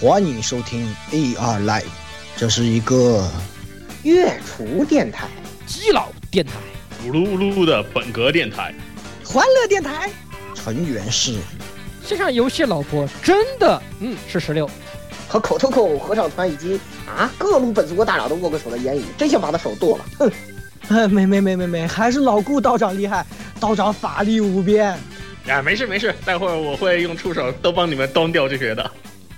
欢迎收听 AR Live，这是一个月厨电台、基佬电台、咕噜咕噜的本格电台、欢乐电台，成员是线上游戏老婆，真的，嗯，是十六，和口头口合唱团以及啊各路本族国大佬都握过手的言语，真想把他手剁了，哼！没没没没没，还是老顾道长厉害，道长法力无边。呀，没事没事，待会儿我会用触手都帮你们端掉这些的。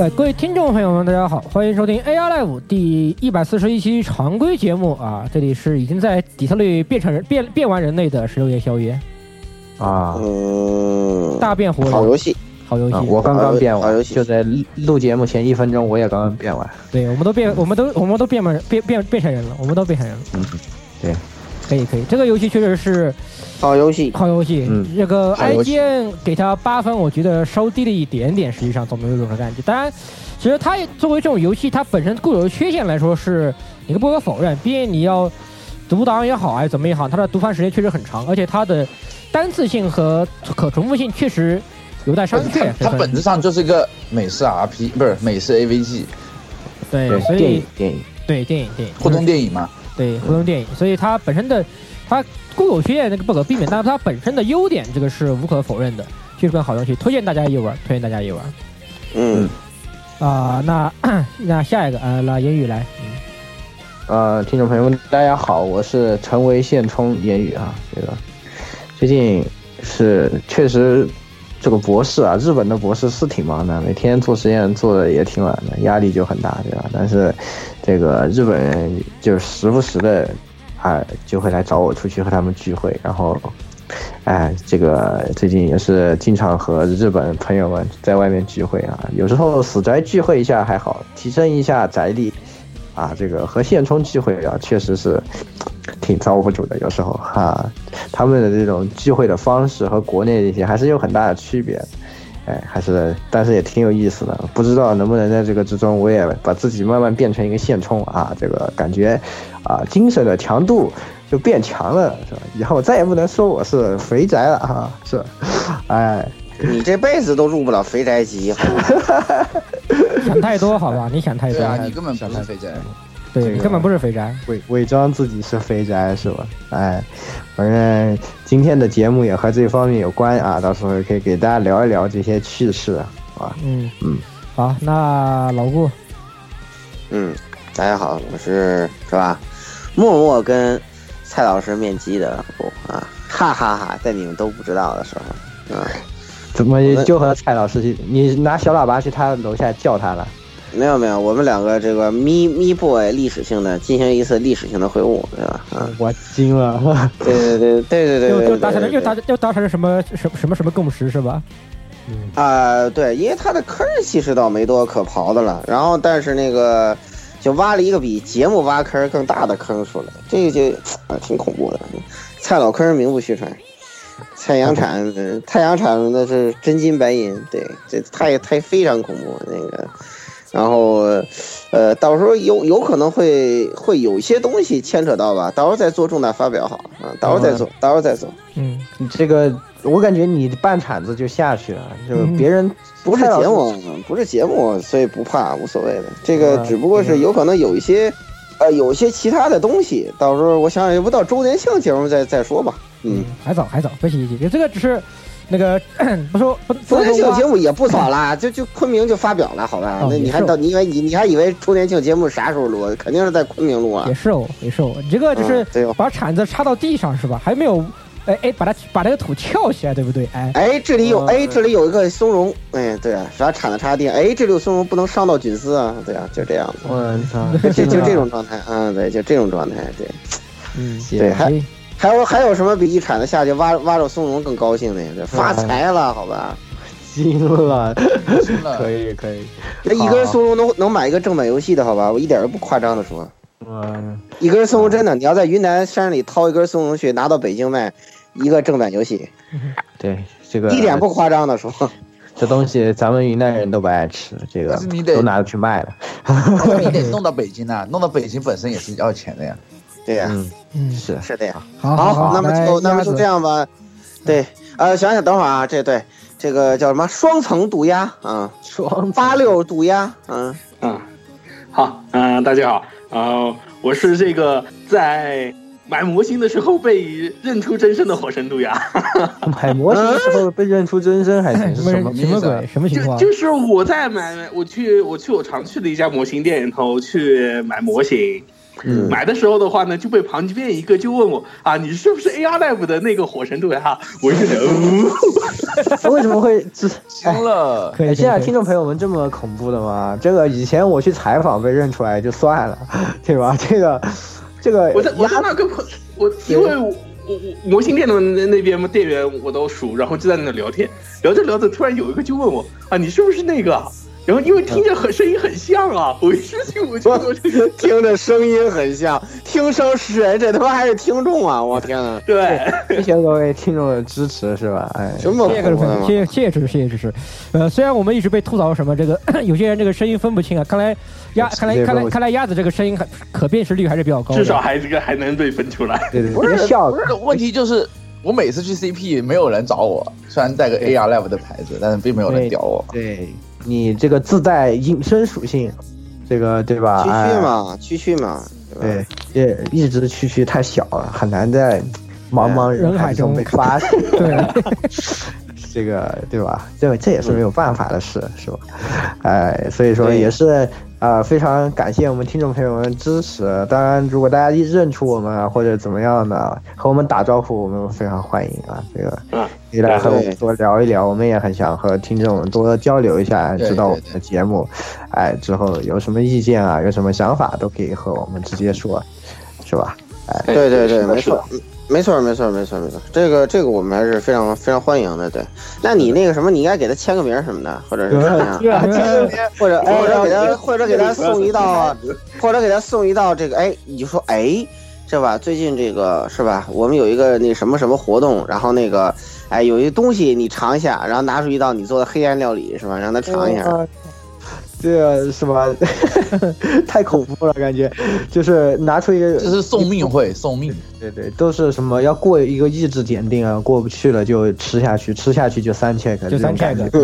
对各位听众朋友们，大家好，欢迎收听 AR Live 第一百四十一期常规节目啊！这里是已经在底特律变成人变变完人类的十六夜宵夜啊，嗯，大变活人，好游戏，好游戏，啊我刚刚变完，好游戏就在录节目前一分钟，我也刚刚变完。对，我们都变，我们都我们都变完变变变成人了，我们都变成人了。嗯，对，可以可以，这个游戏确实是好游戏，好游戏。嗯这个 IGN 给他八分，我觉得稍低了一点点，实际上总没有这种感觉。当然，其实它作为这种游戏，它本身固有的缺陷来说是一个不可否认。毕竟你要读档也好，还是怎么也好，它的读盘时间确实很长，而且它的单次性和可重复性确实有待商榷。它它本质上就是一个美式 RP，不是美式 AVG 对，所以电影电影，对电影电影互动电影嘛。对互动电影，所以它本身的它固有缺陷那个不可避免，但是它本身的优点这个是无可否认的，确实很好游戏，推荐大家一玩，推荐大家一玩。嗯，啊、那那下一个呃，那言语来，嗯，呃，听众朋友们，大家好，我是成为现充言语啊。这个最近是确实这个博士啊，日本的博士是挺忙的，每天做实验做的也挺晚的，压力就很大，对吧？但是这个日本人就时不时的啊就会来找我出去和他们聚会，然后。哎，这个最近也是经常和日本朋友们在外面聚会啊，有时候死宅聚会一下还好，提升一下宅力，啊，这个和现充聚会啊，确实是挺遭不住的。有时候哈、他们的这种聚会的方式和国内这些还是有很大的区别。哎，还是，但是也挺有意思的。不知道能不能在这个之中，我也把自己慢慢变成一个现充啊，这个感觉啊，精神的强度就变强了，是吧？以后再也不能说我是肥宅了哈、是，哎，你这辈子都入不了肥宅级，想太多好吧？你想太多，对啊，你根本不是肥宅。这个对你根本不是肥宅。伪伪装自己是肥宅是吧？哎，反正今天的节目也和这方面有关啊，到时候可以给大家聊一聊这些趣事啊。嗯嗯，好，那老顾，嗯，大家好，我是是吧？默默跟蔡老师面基的我啊，哈哈哈在你们都不知道的时候，啊，怎么就和蔡老师去？你拿小喇叭去他楼下叫他了？没有没有，我们两个这个咪咪 boy 历史性的进行一次历史性的会晤，对吧？啊，我惊了，对对对对对对又对，又达成了又达又达成了什么什么什么什么共识是吧？啊、对，因为他的坑其实倒没多可刨的了，然后但是那个就挖了一个比节目挖坑更大的坑出来，这个就啊挺恐怖的。蔡老坑名不虚传，蔡阳产，呃太阳产那是真金白银，对，这太太非常恐怖那个。然后，呃，到时候有有可能会会有一些东西牵扯到吧，到时候再做重大发表好了啊，到时候再做，到时候再做。嗯，你这个我感觉你半铲子就下去了，就是别人不是节目，不是节目，所以不怕，无所谓的。这个啊只不过是有可能有一些呃有些其他的东西，到时候我想想，要不到周年庆节目再再说吧。嗯，还早还早，别急急，这个只是那个 不说周年庆节目也不早啦，就就昆明就发表了，好吧？哦那你还到你以为你你还以为周年庆节目啥时候录？肯定是在昆明录啊也。是哦也是哦，你这个就是把铲子插到地上是吧？还没有哎哎把它把这个土翘起来，对不对？哎，哎，这里有哦哎，这里有一个松茸，哎，对啊，啥铲子插地，哎，这里有松茸，不能伤到菌丝啊，对啊，就这样子，我操，就 就这种状态，嗯，对，就这种状态，对。嗯，对，还哎还有还有什么比一铲子下去挖挖着松茸更高兴的呀？这发财了，好吧？惊了，惊了可以可以，那一根松茸能能买一个正版游戏的好吧？我一点都不夸张的说，嗯，一根松茸真的，你要在云南山里掏一根松茸去拿到北京卖，一个正版游戏，对这个一点不夸张的说。这东西咱们云南人都不爱吃，这个你得都拿去卖了。你得弄到北京啊，弄到北京本身也是要钱的呀。对呀、嗯，嗯，是是的呀。好好，那么就那么就这样吧。对，呃，想想等会儿啊，这对这个叫什么双层毒鸭啊，双八六毒鸭，嗯，嗯，好，嗯、大家好，呃，我是这个在买模型的时候被认出真身的火神渡鸦，买模型的时候被认出真身还什么什么鬼？什么情况？就就是我在买，我去我去我常去的一家模型店里头去买模型。嗯买的时候的话呢，就被旁边一个就问我啊，你是不是 AR Live 的那个火神渡鸦？我就觉得，哦为什么会这？惊了，可以，哎，现在听众朋友们这么恐怖的吗？这个以前我去采访被认出来就算了，对吧？这个这个我在我在鸭那跟朋我因为我我我模型店的那那边店员我都熟，然后就在那聊天，聊着聊着，突然有一个就问我啊，你是不是那个啊？然后因为听着很声音很像啊，我一失去我就我就听着声音很像，听声识人，这他妈还是听众啊！我 天呐，对，谢谢各位听众的支持，是吧？哎，什么谢谢各位朋友，谢谢谢谢支持，谢谢支持。呃，虽然我们一直被吐槽什么这个 有些人这个声音分不清啊，看来鸭看来看来看来鸭子这个声音还可辨识率还是比较高。至少还这个还能被分出来。对对，不是别笑不，是，问题就是我每次去 CP 没有人找我，虽然带个 AR Live 的牌子，但是并没有人屌我。对你这个自带隐身属性，这个对吧？区区哎嘛，区区嘛，对吧？对，也一直区区太小了，很难在茫茫人海中被发 现。对，这个对吧？这这也是没有办法的事，是吧？哎，所以说也是啊、非常感谢我们听众朋友们支持。当然，如果大家一认出我们啊，或者怎么样的，和我们打招呼，我们非常欢迎啊。这个嗯可以来和我们多聊一聊，我们也很想和听众们多交流一下，知道我们的节目，哎，之后有什么意见啊，有什么想法都可以和我们直接说，是吧？哎对对对，没错，嗯没错，没错，没错，没错，这个这个我们还是非常非常欢迎的。对，那你那个什么，你应该给他签个名什么的，或者是怎么样？对啊，这个或者或者给他或者给他送一道，或者给他送一道这个，哎，你就说哎，是吧？最近这个是吧？我们有一个那什么什么活动，然后那个哎，有一个东西你尝一下，然后拿出一道你做的黑暗料理，是吧？让他尝一下。呃这个是吧？太恐怖了，感觉就是拿出一个，这是送命会，送命。对对，都是什么要过一个意志检定啊，过不去了就吃下去，吃下去就三 check，就三 check。对。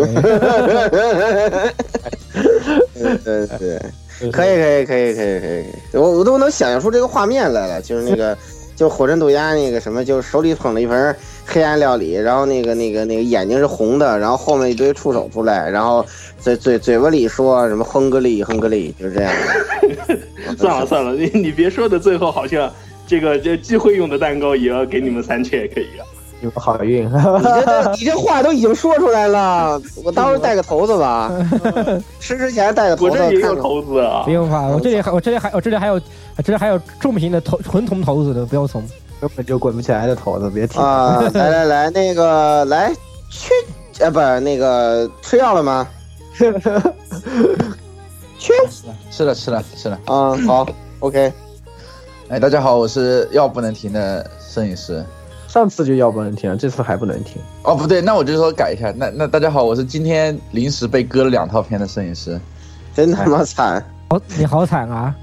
对对对，可以可以可以可以可以，我我都能想象出这个画面来了，就是那个。就火神渡鸦那个什么，就手里捧了一盆黑暗料理，然后那个那个那个眼睛是红的，然后后面一堆触手出来，然后嘴嘴嘴巴里说什么亨格利亨格利，就是这样的。算了算了，你你别说的，最后好像这个这聚会用的蛋糕也要给你们三千也可以啊。有个好运，你这你这话都已经说出来了，我到时候带个头子吧，吃之前带个头子。我这也有啊不，用怕，我这里还我这里还我这里还有这里还有重型的头纯铜头子的，不要怂。根本就滚不起来的头子，别提。啊！来来来，那个来去，啊，不是那个吃药了吗？去吃了吃了吃了。啊，好，OK。哎，大家好，我是药不能停的摄影师。上次就要不能停了，这次还不能停。哦，不对，那我就说改一下。那那大家好，我是今天临时被割了两套片的摄影师。真他妈惨！好，你好惨啊！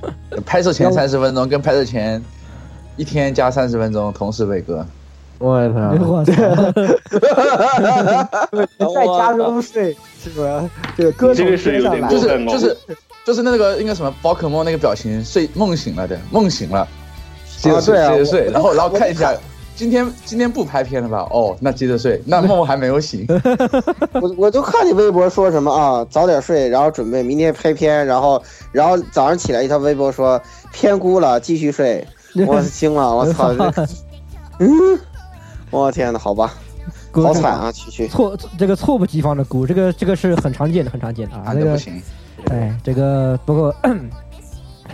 拍摄前三十分钟跟拍摄前一天加三十分钟同时被割。我操！我操！再加入税是吧？这个歌这个是有点就是。就是就是那个应该什么宝可梦那个表情，睡梦醒了的，梦醒了，接着啊睡，接着睡，然后然后看一下，今天今天不拍片了吧？哦，那接着睡，那梦还没有醒，我我就看你微博说什么啊，早点睡，然后准备明天拍片，然后然后早上起来一条微博说偏估了，继续睡，我惊了，我操，嗯，我天呐，好吧，好惨啊，区区，猝这个猝不及防的估，这个这个是很常见的，很常见的啊。这个不行。哎，这个不过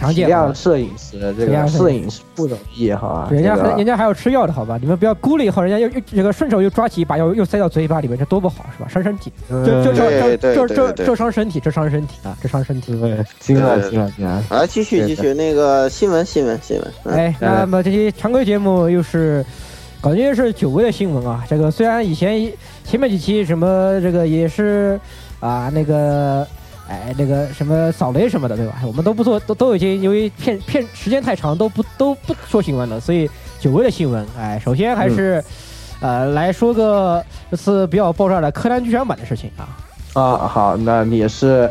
常体见啊谅。摄影师，这个摄影师不容易哈。人家还人家还要吃药的好吧？你们不要估了以后，人家又又这个顺手又抓起一把药又塞到嘴巴里面，这多不好是吧？伤身体，这这这这这这伤身体，这伤身体啊，这伤身体。对，惊了对惊了惊了。来继续继续那个新闻新闻新闻，嗯哎，那么这期常规节目又是感觉是久违的新闻啊。这个虽然以前前面几期什么这个也是啊那个。哎，那个什么扫雷什么的，对吧？我们都不做，都都已经由于片片时间太长，都不都不说新闻了，所以久违的新闻。哎，首先还是、呃来说个这次比较爆炸的柯南剧场版的事情啊。啊，好，那也是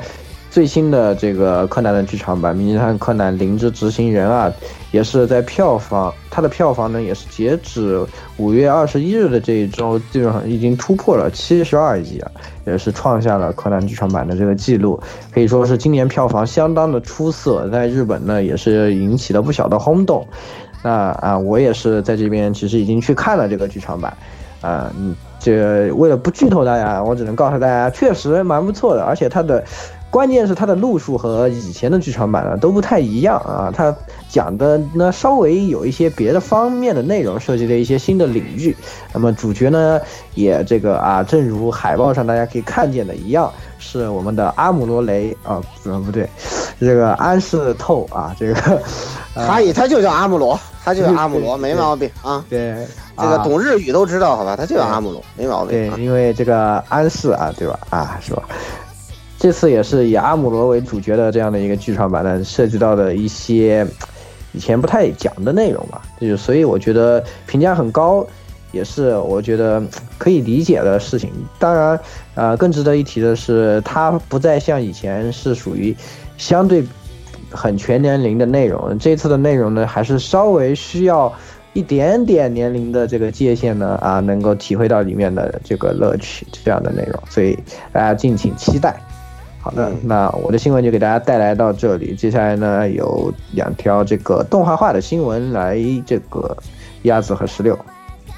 最新的这个柯南的剧场版《名侦探柯南：灵之执行人》啊，也是在票房，它的票房呢也是截止五月二十一日的这一周，基本上已经突破了七十二亿啊，也是创下了柯南剧场版的这个记录，可以说是今年票房相当的出色，在日本呢也是引起了不小的轰动。那啊，我也是在这边其实已经去看了这个剧场版，啊，嗯，这为了不剧透大家，我只能告诉大家，确实蛮不错的，而且它的关键是它的路数和以前的剧场版呢都不太一样啊，它讲的呢稍微有一些别的方面的内容，涉及了一些新的领域。那么主角呢也这个啊，正如海报上大家可以看见的一样，是我们的阿姆罗雷啊，不不对，这个安室透啊，这个 他也他就叫阿姆罗，他就叫阿姆罗，没毛病啊。对这个啊懂日语都知道，好吧？他就叫阿姆罗，没毛病对啊。，因为这个安室啊，对吧？啊，是吧？这次也是以阿姆罗为主角的这样的一个剧场版呢，涉及到的一些以前不太讲的内容吧，就是所以我觉得评价很高，也是我觉得可以理解的事情。当然，呃，更值得一提的是，它不再像以前是属于相对很全年龄的内容，这次的内容呢，还是稍微需要。一点点年龄的这个界限呢，啊，能够体会到里面的这个乐趣，这样的内容，所以大家敬请期待。好的，那我的新闻就给大家带来到这里。接下来呢，有两条这个动画化的新闻来这个鸭子和石榴。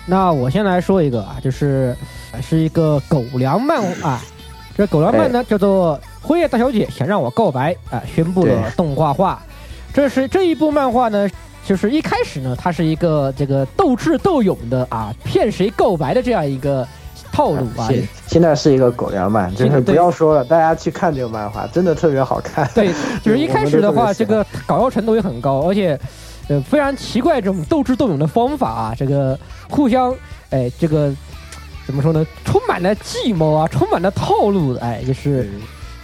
那我先来说一个啊，就是呃是一个狗粮漫啊，这狗粮漫呢叫做《辉夜大小姐想让我告白》啊，宣布了动画化。这是这一部漫画呢，就是一开始呢，它是一个这个斗智斗勇的啊，骗谁告白的这样一个套路啊。现现在是一个狗粮漫，就是不要说了，大家去看这个漫画，真的特别好看。对，就是一开始的话，这个搞笑程度也很高，而且呃非常奇怪这种斗智斗勇的方法啊，这个互相哎这个怎么说呢，充满了计谋啊，充满了套路，哎，就是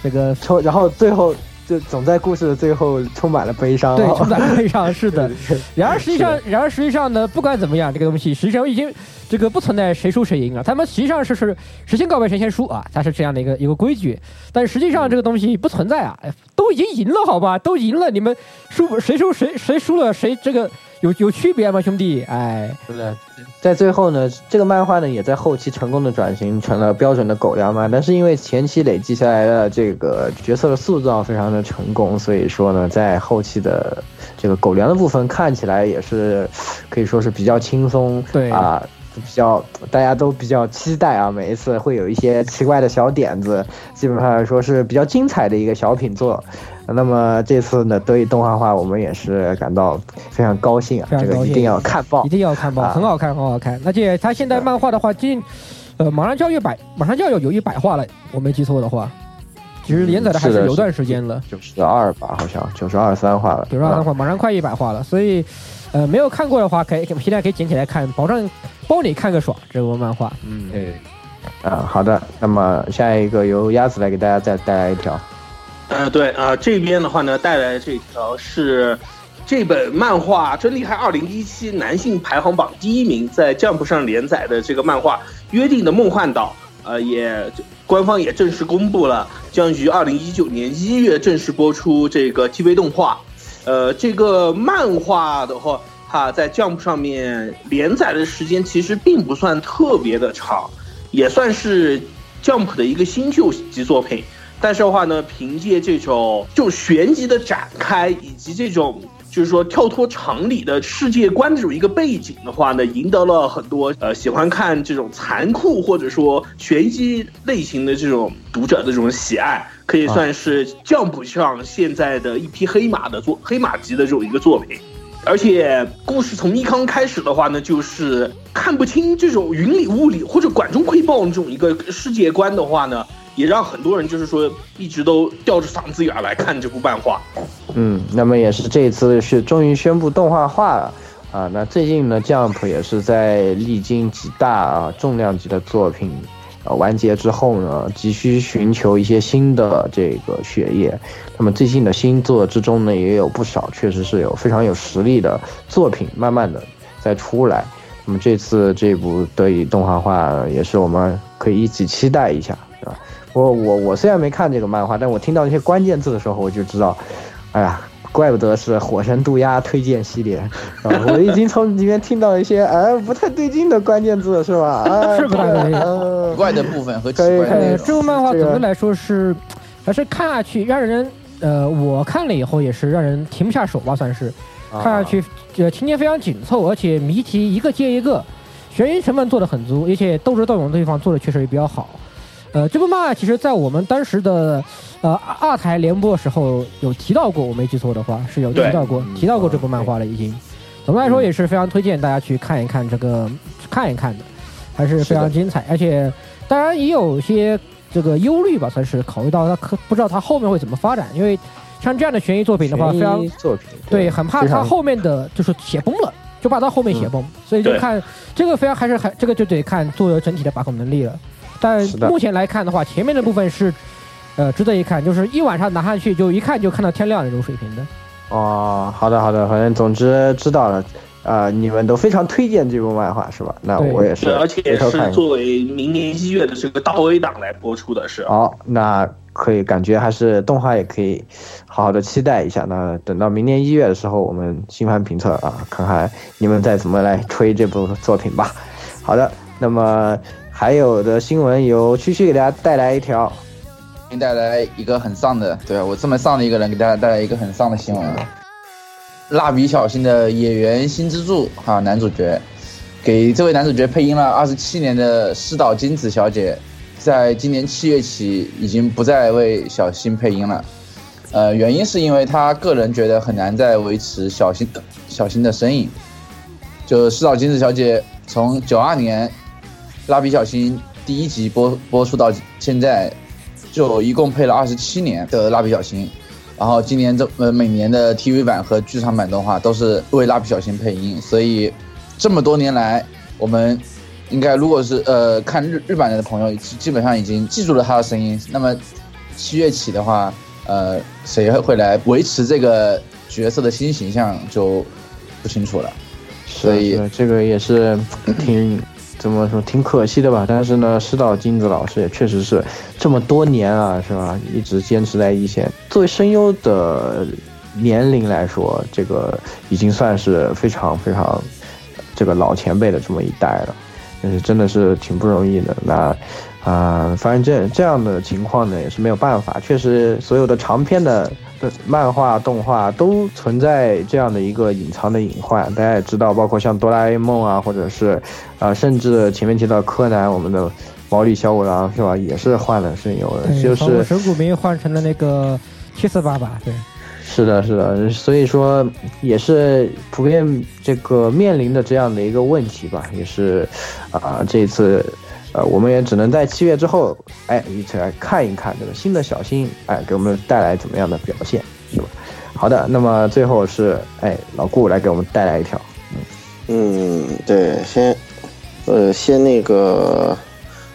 这个抽，然后最后就总在故事的最后充满了悲伤。对，充满了悲伤，是的。然而实际上，然而实际上呢，不管怎么样，这个东西实际上已经这个不存在谁输谁赢了。他们实际上是是谁先告白谁先输啊，它是这样的一个一个规矩。但实际上这个东西不存在啊，哎都已经赢了，好吧，都赢了，你们输谁输谁谁输了谁这个有有区别吗，兄弟？哎，是的，在最后呢，这个漫画呢也在后期成功的转型成了标准的狗粮漫，但是因为前期累积下来的这个角色的塑造非常的成功，所以说呢，在后期的这个狗粮的部分看起来也是可以说是比较轻松，对啊。比较大家都比较期待啊，每一次会有一些奇怪的小点子，基本上来说是比较精彩的一个小品作。那么这次呢，得以动画化，我们也是感到非常高兴啊！非常高兴这个一定要看报，一定要看报，啊很好看，很好看。而且它现在漫画的话，近呃马上就要一百，马上就要有有一百话了，我没记错的话，其实连载的还是有段时间了。九十二吧，好像九十二三话了，啊九十二三话马上快一百话了，所以，呃，没有看过的话，可以现在可以捡起来看，保证包你看个爽。这部漫画，嗯，对，啊，好的，那么下一个由鸭子来给大家再带来一条，呃，对啊、这边的话呢，带来的这条是这本漫画《真厉害二零一七》男性排行榜第一名，在 Jump 上连载的这个漫画《约定的梦幻岛》，呃，也官方也正式公布了，将于二零一九年一月正式播出这个 TV 动画。呃，这个漫画的话，哈，在 Jump 上面连载的时间其实并不算特别的长，也算是 Jump 的一个新旧级作品。但是的话呢，凭借这种就旋即的展开，以及这种就是说跳脱常理的世界观这种一个背景的话呢，赢得了很多呃喜欢看这种残酷或者说玄机类型的这种读者的这种喜爱，可以算是 Jump 上现在的一匹黑马的作黑马级的这种一个作品。而且故事从一康开始的话呢，就是看不清这种云里雾里或者管中窥豹这种一个世界观的话呢。也让很多人就是说一直都吊着嗓子眼来看这部漫画。嗯，那么也是这次是终于宣布动画化了啊。那最近呢，Jump 也是在历经几大啊重量级的作品完结之后呢，急需寻求一些新的这个血液。那么最近的新作之中呢，也有不少确实是有非常有实力的作品，慢慢的在出来。那么这次这部得以动画化，也是我们可以一起期待一下。我我我虽然没看这个漫画，但我听到那些关键字的时候，我就知道，哎呀，怪不得是火神渡鸦推荐系列啊！我已经从里面听到一些哎不太对劲的关键字，是吧？是不太对劲。奇怪的部分和奇怪的这部漫画总的来说是，还是看下去让人呃，我看了以后也是让人停不下手吧，算是看下去，呃，情节非常紧凑，而且谜题一个接一个，悬疑成分做的很足，而且斗智斗勇的地方做的确实也比较好。呃，这部漫画其实，在我们当时的呃二台联播的时候有提到过，我没记错的话是有提到过，提到过这部漫画了已经。总的来说也是非常推荐大家去看一看这个，看一看的，还是非常精彩。而且当然也有些这个忧虑吧，算是考虑到他可不知道他后面会怎么发展，因为像这样的悬疑作品的话，非常作品对，很怕他后面的就是写崩了，就怕他后面写崩，所以就看这个非常还是还这个就得看作者整体的把控能力了。但目前来看的话，前面的部分是，呃，值得一看，就是一晚上拿上去就一看就看到天亮那种水平的。哦，好的好的，反正总之知道了，啊，你们都非常推荐这部漫画是吧？那我也是，而且是作为明年一月的这个大 A 档来播出的是。好，那可以感觉还是动画也可以好好的期待一下。那等到明年一月的时候，我们新番评测啊，看看你们再怎么来吹这部作品吧。好的，那么。还有的新闻由区区给大家带来一条，给带来一个很丧的，对我这么丧的一个人给大家带来一个很丧的新闻。蜡笔小新的演员新之助哈男主角，给这位男主角配音了二十七年的师岛金子小姐，在今年七月起已经不再为小新配音了。呃，原因是因为他个人觉得很难再维持小新小新的身影。就师岛金子小姐从九二年。蜡笔小新第一集播播出到现在，就一共配了二十七年的蜡笔小新，然后今年这呃每年的 TV 版和剧场版动画都是为蜡笔小新配音，所以这么多年来，我们应该如果是呃看日日版的朋友，基本上已经记住了他的声音。那么七月起的话，呃谁会来维持这个角色的新形象就不清楚了。所以这个也是 挺。怎么说挺可惜的吧？但是呢，师岛金子老师也确实是这么多年啊，是吧？一直坚持在一线。作为声优的年龄来说，这个已经算是非常非常这个老前辈的这么一代了，但是真的是挺不容易的。那啊，反正这这样的情况呢，也是没有办法。确实，所有的长篇的。漫画、动画都存在这样的一个隐藏的隐患，大家也知道，包括像哆啦 A 梦啊，或者是，啊，甚至前面提到柯南，我们的毛利小五郎是吧，也是换了声优的，就是神谷明换成了那个七四八八，对，是的，是的，所以说也是普遍这个面临的这样的一个问题吧，也是，啊，这次。呃，我们也只能在七月之后，哎，一起来看一看这个新的小新，哎，给我们带来怎么样的表现，是吧？好的，那么最后是，哎，老顾来给我们带来一条，嗯，嗯对，先，呃，先那个，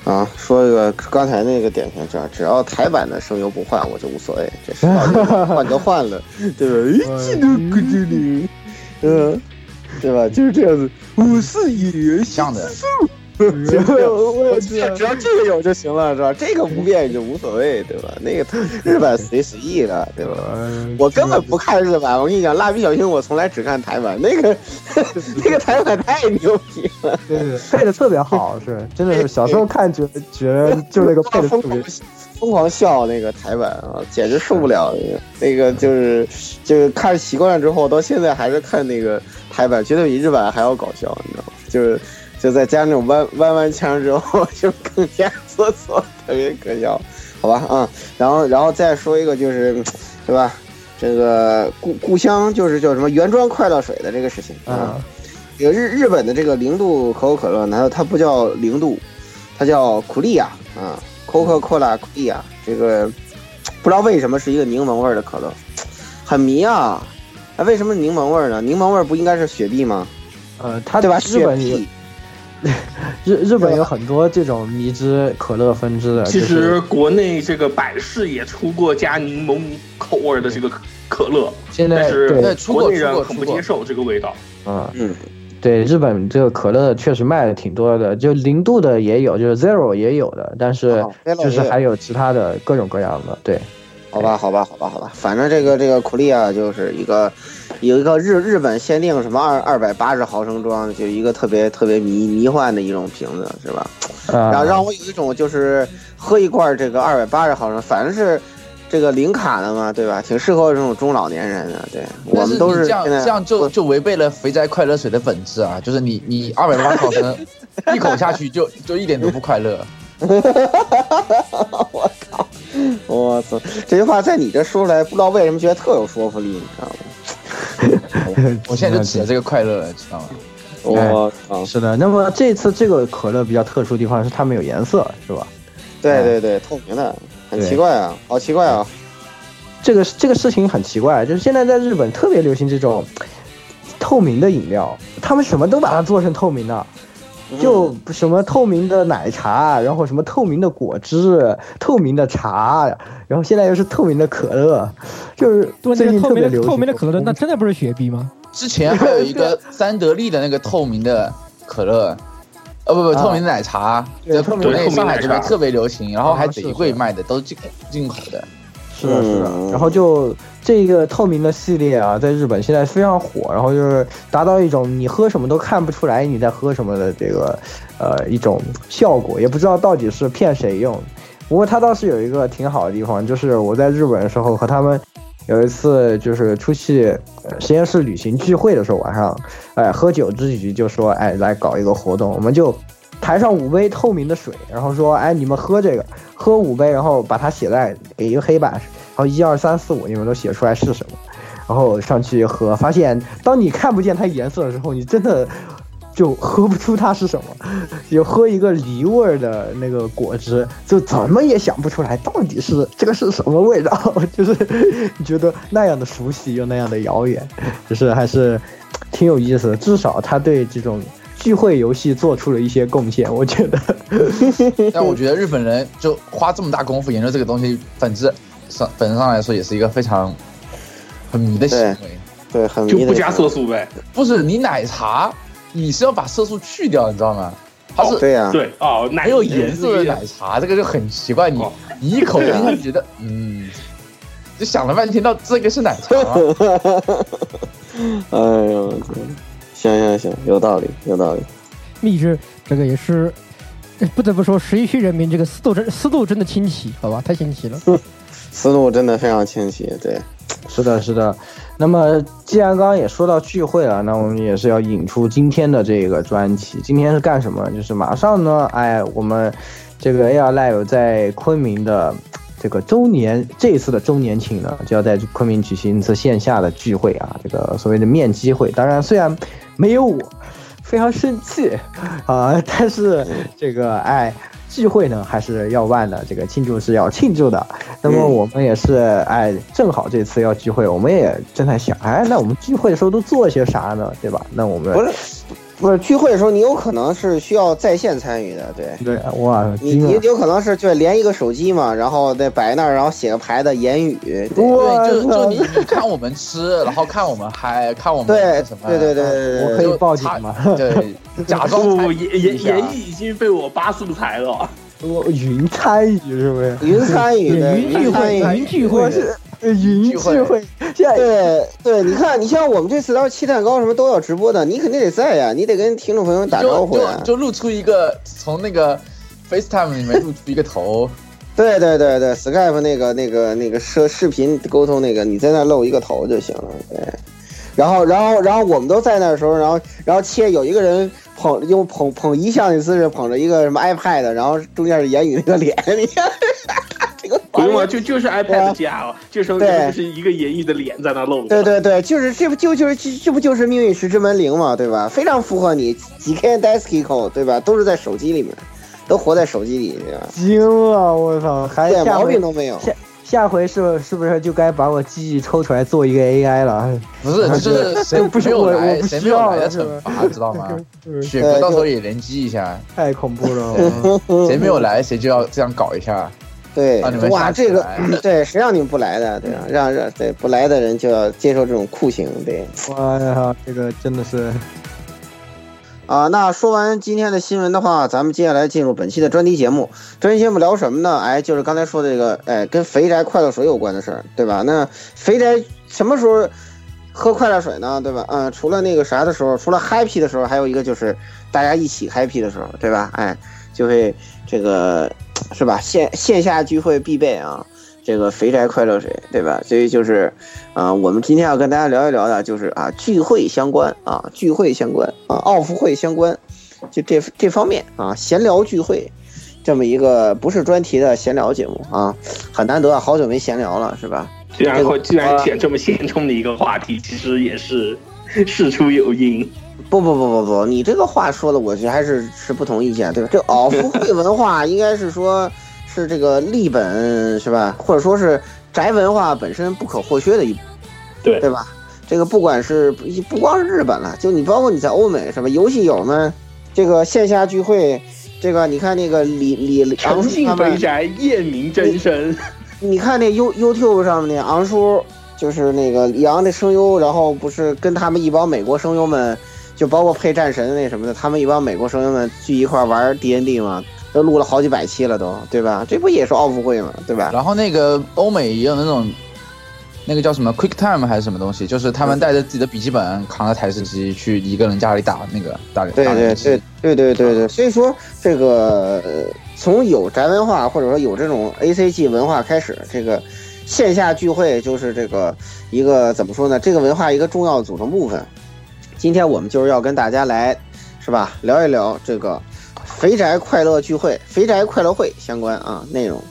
啊，说一个刚才那个点评，只要只要台版的声优不换，我就无所谓，这是换就换了，对吧？一记都不这里，嗯，对吧？就是这样子，我是演员，像的。我只要这个有就行了，是吧？这个不变也就无所谓，对吧？那个日版随随意的，对吧？我根本不看日版，我跟你讲，蜡笔小新我从来只看台版，那个 那个台版太牛逼了，对对，配的特别好，是真的是小时候看觉觉得就那个配的特别。疯狂笑那个台版啊，简直受不了那个那个就是就是看习惯了之后，到现在还是看那个台版，觉得比日版还要搞笑，你知道吗？就是就再加那种弯弯弯腔之后，就更加做作，特别可笑，好吧啊。然后然后再说一个就是，对吧？这个故故乡就是叫什么原装快乐水的这个事情啊。这个日日本的这个零度可口可乐，难道它不叫零度？它叫苦力呀啊。Coca-Cola 苦力亚，这个不知道为什么是一个柠檬味的可乐，很迷啊！哎，为什么柠檬味呢？柠檬味不应该是雪碧吗？呃，它对吧？日本有 日日本有很多这种迷之可乐分支的。其实国内这个百事也出过加柠檬口味的这个可乐，现在是国内人很不接受这个味道。嗯嗯。对日本这个可乐确实卖的挺多的，就零度的也有，就是 zero 也有的，但是就是还有其他的各种各样的。对，好吧，好吧，好吧，好吧，反正这个这个苦力啊，就是一个有一个日日本限定什么二二百八十毫升装，就一个特别特别迷迷幻的一种瓶子，是吧？然后让我有一种就是喝一罐这个二百八十毫升，反正是。这个零卡的嘛，对吧？挺适合这种中老年人的。对我们都是这样，这样就就违背了肥宅快乐水的本质啊！就是你你二百八十毫升 一口下去就就一点都不快乐。我靠！我操！这句话在你这说出来，不知道为什么觉得特有说服力，你知道吗？我现在就指着这个快乐了，知道吗？我哎，是的。那么这次这个可乐比较特殊的地方是它没有颜色，是吧？对对对，透明的。很奇怪啊，好奇怪啊！这个这个事情很奇怪，就是现在在日本特别流行这种透明的饮料，他们什么都把它做成透明的，就什么透明的奶茶，然后什么透明的果汁、透明的茶，然后现在又是透明的可乐，就是最近特别流行。透明的可乐，那真的不是雪碧吗？之前还有一个 三得利的那个透明的可乐。哦不不，透明的奶茶在国内上海这边特别流行，然后还贼贵卖的，都是进进口的。是的，是的。然后就这个透明的系列啊，在日本现在非常火，然后就是达到一种你喝什么都看不出来你在喝什么的。这个呃一种效果，也不知道到底是骗谁用。不过它倒是有一个挺好的。地方，就是我在日本的。时候和他们。有一次就是出去实验室旅行聚会的。时候，晚上，哎，喝酒之余就说，哎，来搞一个活动，我们就抬上五杯透明的水，然后说，哎，你们喝这个，喝五杯，然后把它写在给一个黑板，然后一二三四五，你们都写出来是什么，然后上去喝，发现当你看不见它颜色的时候，你真的。就喝不出它是什么，就喝一个梨味儿的那个果汁，就怎么也想不出来到底是这个是什么味道，就是你觉得那样的熟悉又那样的遥远，就是还是挺有意思的。至少他对这种聚会游戏做出了一些贡献，我觉得。但我觉得日本人就花这么大功夫研究这个东西，本质上本质上来说也是一个非常很迷的行为，对，很就不加色素呗。不是你奶茶。你是要把色素去掉，你知道吗？它是对呀，对哦，没有颜色的奶茶，这个就很奇怪。你你一口下去觉得，嗯，就想了半天，到这个是奶茶。哎呦，行行行，有道理，有道理。蜜汁这个也是 不得不说，十一区人民这个思路真思路真的清奇，好吧，太清奇了。思路真的非常清晰，对，是的，是的。那么，既然刚刚也说到聚会了，那我们也是要引出今天的这个专题。今天是干什么？就是马上呢，哎，我们这个 AR Live 在昆明的这个周年，这一次的周年庆呢，就要在昆明举行一次线下的聚会啊，这个所谓的面基会。当然，虽然没有我，非常生气 啊，但是这个哎。聚会呢还是要办的，这个庆祝是要庆祝的。那么我们也是，哎，正好这次要聚会，我们也正在想，哎，那我们聚会的时候都做些啥呢？对吧？那我们不是不是聚会的时候，你有可能是需要在线参与的，对。对，哇，你你有可能是就连一个手机嘛，然后再摆那儿，然后写个牌子言语，对对，就就你你看我们吃，然后看我们嗨，看我们对什么，对对对对，我可以报警吗？对，假装言言言语已经被我扒素材了。我云参与是不是？云参与，云聚会，云聚会是云聚会。现在对对，你看，你像我们这次要是气蛋糕什么都要直播的，你肯定得在呀，你得跟听众朋友们打招呼呀，就露出一个从那个 FaceTime 里面露出一个头。对对对对，Skype 那个那个那个视视频沟通那个，你在那露一个头就行了。对，然后然后然后我们都在那的时候，然后然后切有一个人。捧用捧捧遗像的姿势捧着一个什么 iPad，然后中间是言语那个脸，你不用啊，就就是 iPad 加了，就说就是一个言语的脸在那露。对对对，就是这不就就是这不就是命运石之门零嘛，对吧？非常符合你几 K d e s k i c o 对吧？都是在手机里面，都活在手机里，对吧？惊了，我操，还一点毛病都没有。下回是是不是就该把我记忆抽出来做一个 AI 了？不是，就是 谁不是我来，谁没有来的惩罚，知道吗？雪哥到时候也联机一下，太恐怖了。谁没有来，谁就要这样搞一下。对，哇，这个 对，谁让你们不来的？对啊，让让对不来的人就要接受这种酷刑。对，哇呀，这个真的是。啊，那说完今天的新闻的话，咱们接下来进入本期的专题节目。专题节目聊什么呢？哎，就是刚才说的这个，哎，跟肥宅快乐水有关的事儿，对吧？那肥宅什么时候喝快乐水呢？对吧？嗯，除了那个啥的时候，除了 happy 的时候，还有一个就是大家一起 happy 的时候，对吧？哎，就会这个是吧？线线下聚会必备啊。这个肥宅快乐水，对吧？所以就是，啊，我们今天要跟大家聊一聊的，就是啊，聚会相关啊，聚会相关啊，奥福会相关，就这这方面啊，闲聊聚会，这么一个不是专题的闲聊节目啊，很难得，好久没闲聊了，是吧？既然会，既然选这么现充的一个话题，其实也是事出有因。不不不不不，你这个话说的，我觉得还是持不同意见，对吧？这奥服会文化应该是说。是这个立本是吧？或者说是宅文化本身不可或缺的一，对对吧？这个不管是不不光是日本了，就你包括你在欧美什么游戏友们，这个线下聚会，这个你看那个李李诚信肥宅夜明真身，你看那 You YouTube 上面那昂叔，就是那个李昂的声优，然后不是跟他们一帮美国声优们，就包括配战神那什么的，他们一帮美国声优们聚一块玩 D N D 嘛。都录了好几百期了，都对吧？这不也是奥服会嘛？对吧？然后那个欧美也有那种，那个叫什么 Quick Time 还是什么东西？就是他们带着自己的笔记本，扛着台式机去一个人家里打那个打。对对对对对对对。所以说，这个从有宅文化或者说有这种 A C G 文化开始，这个线下聚会就是这个一个怎么说呢？这个文化一个重要组成部分。今天我们就是要跟大家来，是吧？聊一聊这个。肥宅快乐聚会，肥宅快乐会相关啊内容，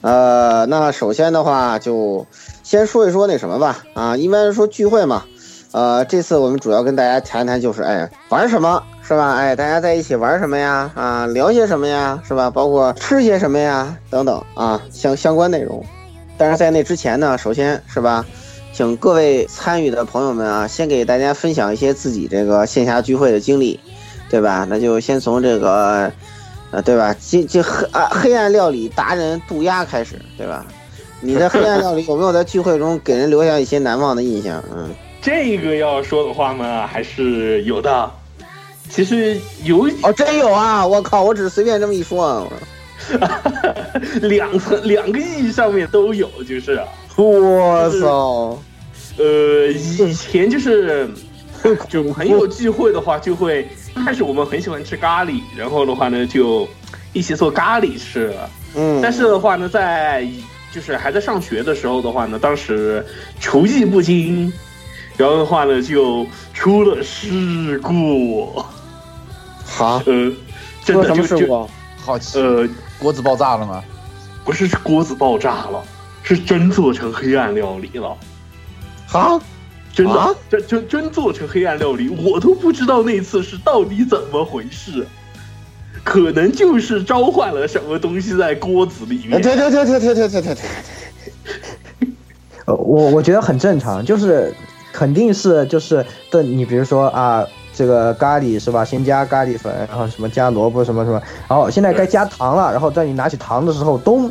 呃，那首先的话就先说一说那什么吧啊，一般说聚会嘛，呃，这次我们主要跟大家谈谈就是哎玩什么是吧？哎，大家在一起玩什么呀？啊，聊些什么呀？是吧？包括吃些什么呀？等等啊相相关内容。但是在那之前呢，首先是吧，请各位参与的朋友们啊，先给大家分享一些自己这个线下聚会的经历。对吧？那就先从这个，呃，对吧？这这黑啊黑暗料理达人渡鸦开始，对吧？你在黑暗料理有没有在聚会中给人留下一些难忘的印象？嗯，这个要说的话呢，还是有的。其实有哦，真有啊！我靠，我只是随便这么一说啊。两层两个意义上面都有，就是。我操！呃，以前就是。就朋友聚会的话，就会开始我们很喜欢吃咖喱，然后的话呢，就一起做咖喱吃。嗯，但是的话呢，在就是还在上学的时候的话呢，当时厨艺不精，然后的话呢，就出了事故。好，呃，真的就就好奇，呃，锅子爆炸了吗？不是锅子爆炸了，是真做成黑暗料理了。啊。真的，真真真做成黑暗料理，我都不知道那次是到底怎么回事，可能就是召唤了什么东西在锅子里面。对对对对对对对对对。呃，我我觉得很正常，就是肯定是就是的，你比如说啊，这个咖喱是吧？先加咖喱粉，然后什么加萝卜什么什么，然后现在该加糖了，然后在你拿起糖的时候，咚，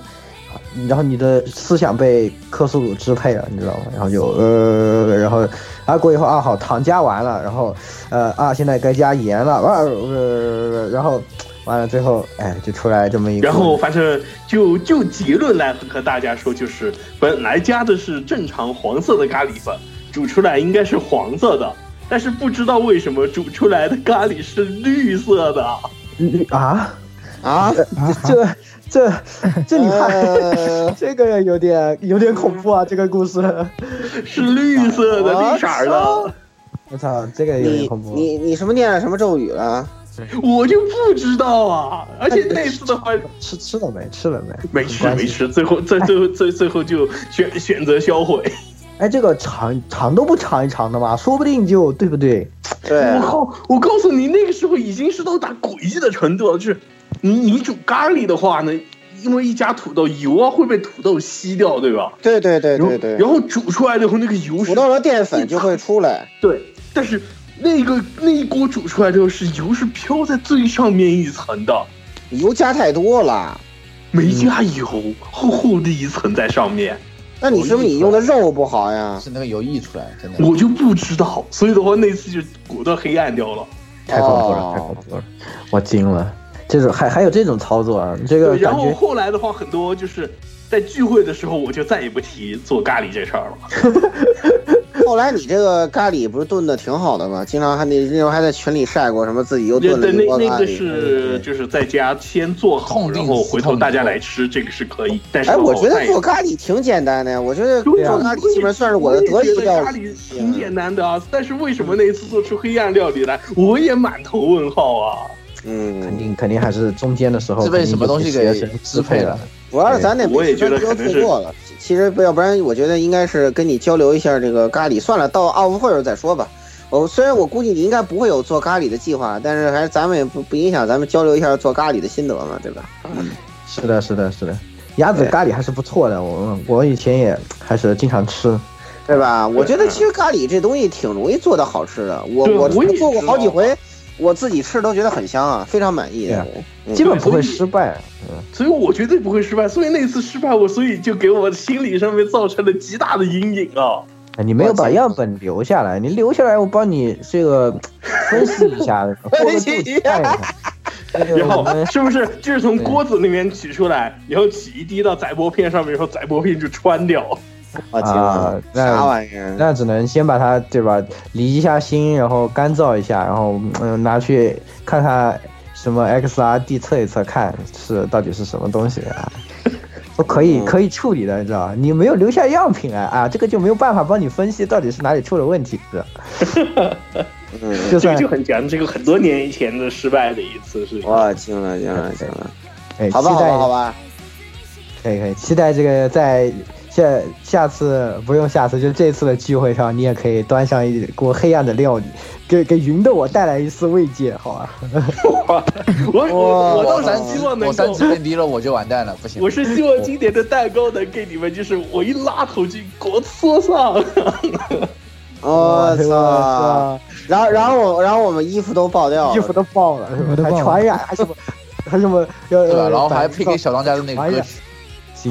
然后你的思想被克苏鲁支配了，你知道吗？然后就呃，然后啊过一会儿啊好糖加完了，然后呃啊现在该加盐了，啊呃然后完了最后哎就出来这么一个，然后反正就就结论来和大家说，就是本来加的是正常黄色的咖喱粉，煮出来应该是黄色的，但是不知道为什么煮出来的咖喱是绿色的。啊啊，这这 这你看，呃这个有点有点恐怖啊，这个故事。是绿色的，绿色的。我操，这个有点恐怖。你你什么念了什么咒语了？我就不知道啊，而且那次的话，吃吃了没？吃了没？没吃没吃，最后最最后最最后就选选择销毁。哎，这个尝尝都不尝一尝的嘛，说不定就对不对？对我靠！我告诉你，那个时候已经是到达诡异的程度了，就是你你煮咖喱的话呢，因为一加土豆，油啊会被土豆吸掉，对吧？对对对然后对对，然后煮出来的后，那个油是土豆的淀粉就会出来。对，但是那个那一锅煮出来之后，是油是飘在最上面一层的，油加太多了，没加油，厚厚的一层在上面，那你是不是你用的肉不好呀？是那个油溢出来，真的。我就不知道，所以的话那次就果断黑暗掉了。太恐怖了，哦太恐怖了，我惊了。这种还还有这种操作啊？这个，然后后来的话，很多就是在聚会的时候，我就再也不提做咖喱这事儿了。后来你这个咖喱不是炖的挺好的吗？经常还那那时候还在群里晒过什么自己又炖了一那那个锅咖喱。是就是在家先做好，然后回头大家来吃，这个是可以。但是哎，我觉得做咖喱挺简单的呀，我觉得做咖喱基本上算是我的得意料咖喱理。挺简单的啊，但是为什么那一次做出黑暗料理来，我也满头问号啊！肯嗯，定肯定还是中间的时候是被什么东西给支配了？主要是咱那我也觉得错过了。其实要不然，我觉得应该是跟你交流一下这个咖喱。算了，到奥运会时候再说吧。我虽然我估计你应该不会有做咖喱的计划，但是还是咱们也不不影响咱们交流一下做咖喱的心得嘛，对吧？嗯是的，是的，是的。鸭子咖喱还是不错的，我我以前也还是经常吃。对吧？我觉得其实咖喱这东西挺容易做的好吃的，我我做过好几回，我自己吃都觉得很香啊，非常满意对啊。嗯基本不会失败。所以我绝对不会失败。所以那次失败，我所以就给我心理上面造成了极大的阴影啊！哎你没有把样本留下来，你留下来，我帮你这个分析一下，分析一下 然后是不是就是从锅子里面取出来，然后取一滴到载玻片上面，然后载玻片就穿掉？啊那啥玩意儿？那只能先把它对吧，离一下心，然后干燥一下，然后嗯拿去看看什么 XRD 测一测，看是到底是什么东西啊。都可以嗯可以处理的，你知道吧？你没有留下样品啊啊，这个就没有办法帮你分析到底是哪里出了问题，是吧？嗯，就算这个就很讲这个很多年以前的失败的一次事情。哇，行了行了行了！哎，好吧好吧，可以可以，期待这个在下下次不用下次，就这次的聚会上，你也可以端上一锅黑暗的料理，给给云的我带来一丝慰藉，好吧？我我我倒是希望能我三级变低了，我就完蛋了，不行。我是希望今年的蛋糕能给你们，就是我一拉头巾给我搓上。我操！然后然后我然后我们衣服都爆掉了，衣服都爆了，是吧？还传染，还什么，还什么要对吧？然后还呃配给小当家的那个歌曲，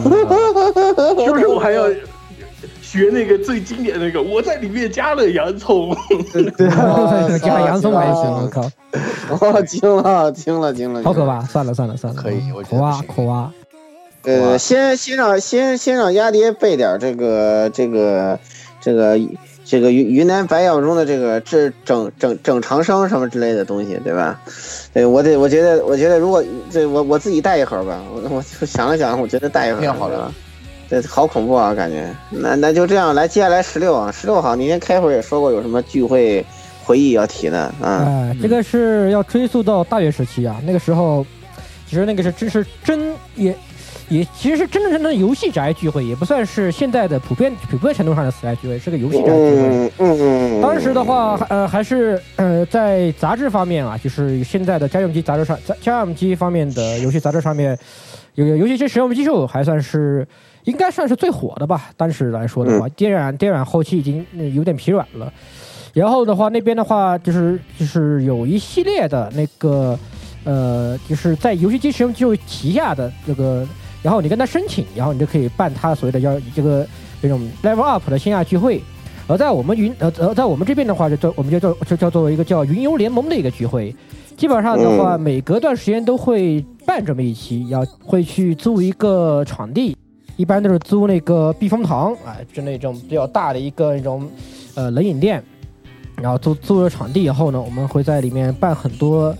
是不 是我还要 学那个最经典的那个？我在里面加了洋葱。对加 洋葱还行，啊我靠，我惊了惊了惊了！好可怕！算了算了算了，可以苦啊苦啊！呃，先先让先先让鸭爹备点这个这个这个这个云云南白药中的这个治整整整长生什么之类的东西，对吧？对，我得我觉得我觉得如果这我我自己带一盒吧，我我就想了想，我觉得带一盒挺好的是吧。这好恐怖啊，感觉。那那就这样，来，接下来十六啊，十六号那天开会也说过有什么聚会回忆要提的啊。哎，这个是要追溯到大学时期啊，那个时候，其实那个是真是真也也其实是真正真正的游戏宅聚会，也不算是现在的普遍普遍程度上的死宅聚会，是个游戏宅聚会。嗯嗯嗯。当时的话，呃，还是呃，在杂志方面啊，就是现在的家用机杂志上，家家用机方面的游戏杂志上面，有有尤其是使用技术还算是应该算是最火的吧。当时来说的话，电软电软后期已经、呃有点疲软了。然后的话，那边的话就是就是有一系列的那个呃，就是在游戏机使用技术旗下的这个，然后你跟他申请，然后你就可以办他所谓的叫这个这种 level up 的线下聚会。而在我们云呃呃，在我们这边的话，就叫我们就叫就叫做一个叫云游联盟的一个聚会。基本上的话，每隔段时间都会办这么一期，要会去租一个场地，一般都是租那个避风塘，啊，就那种比较大的一个那种呃冷饮店。然后租租了场地以后呢，我们会在里面办很多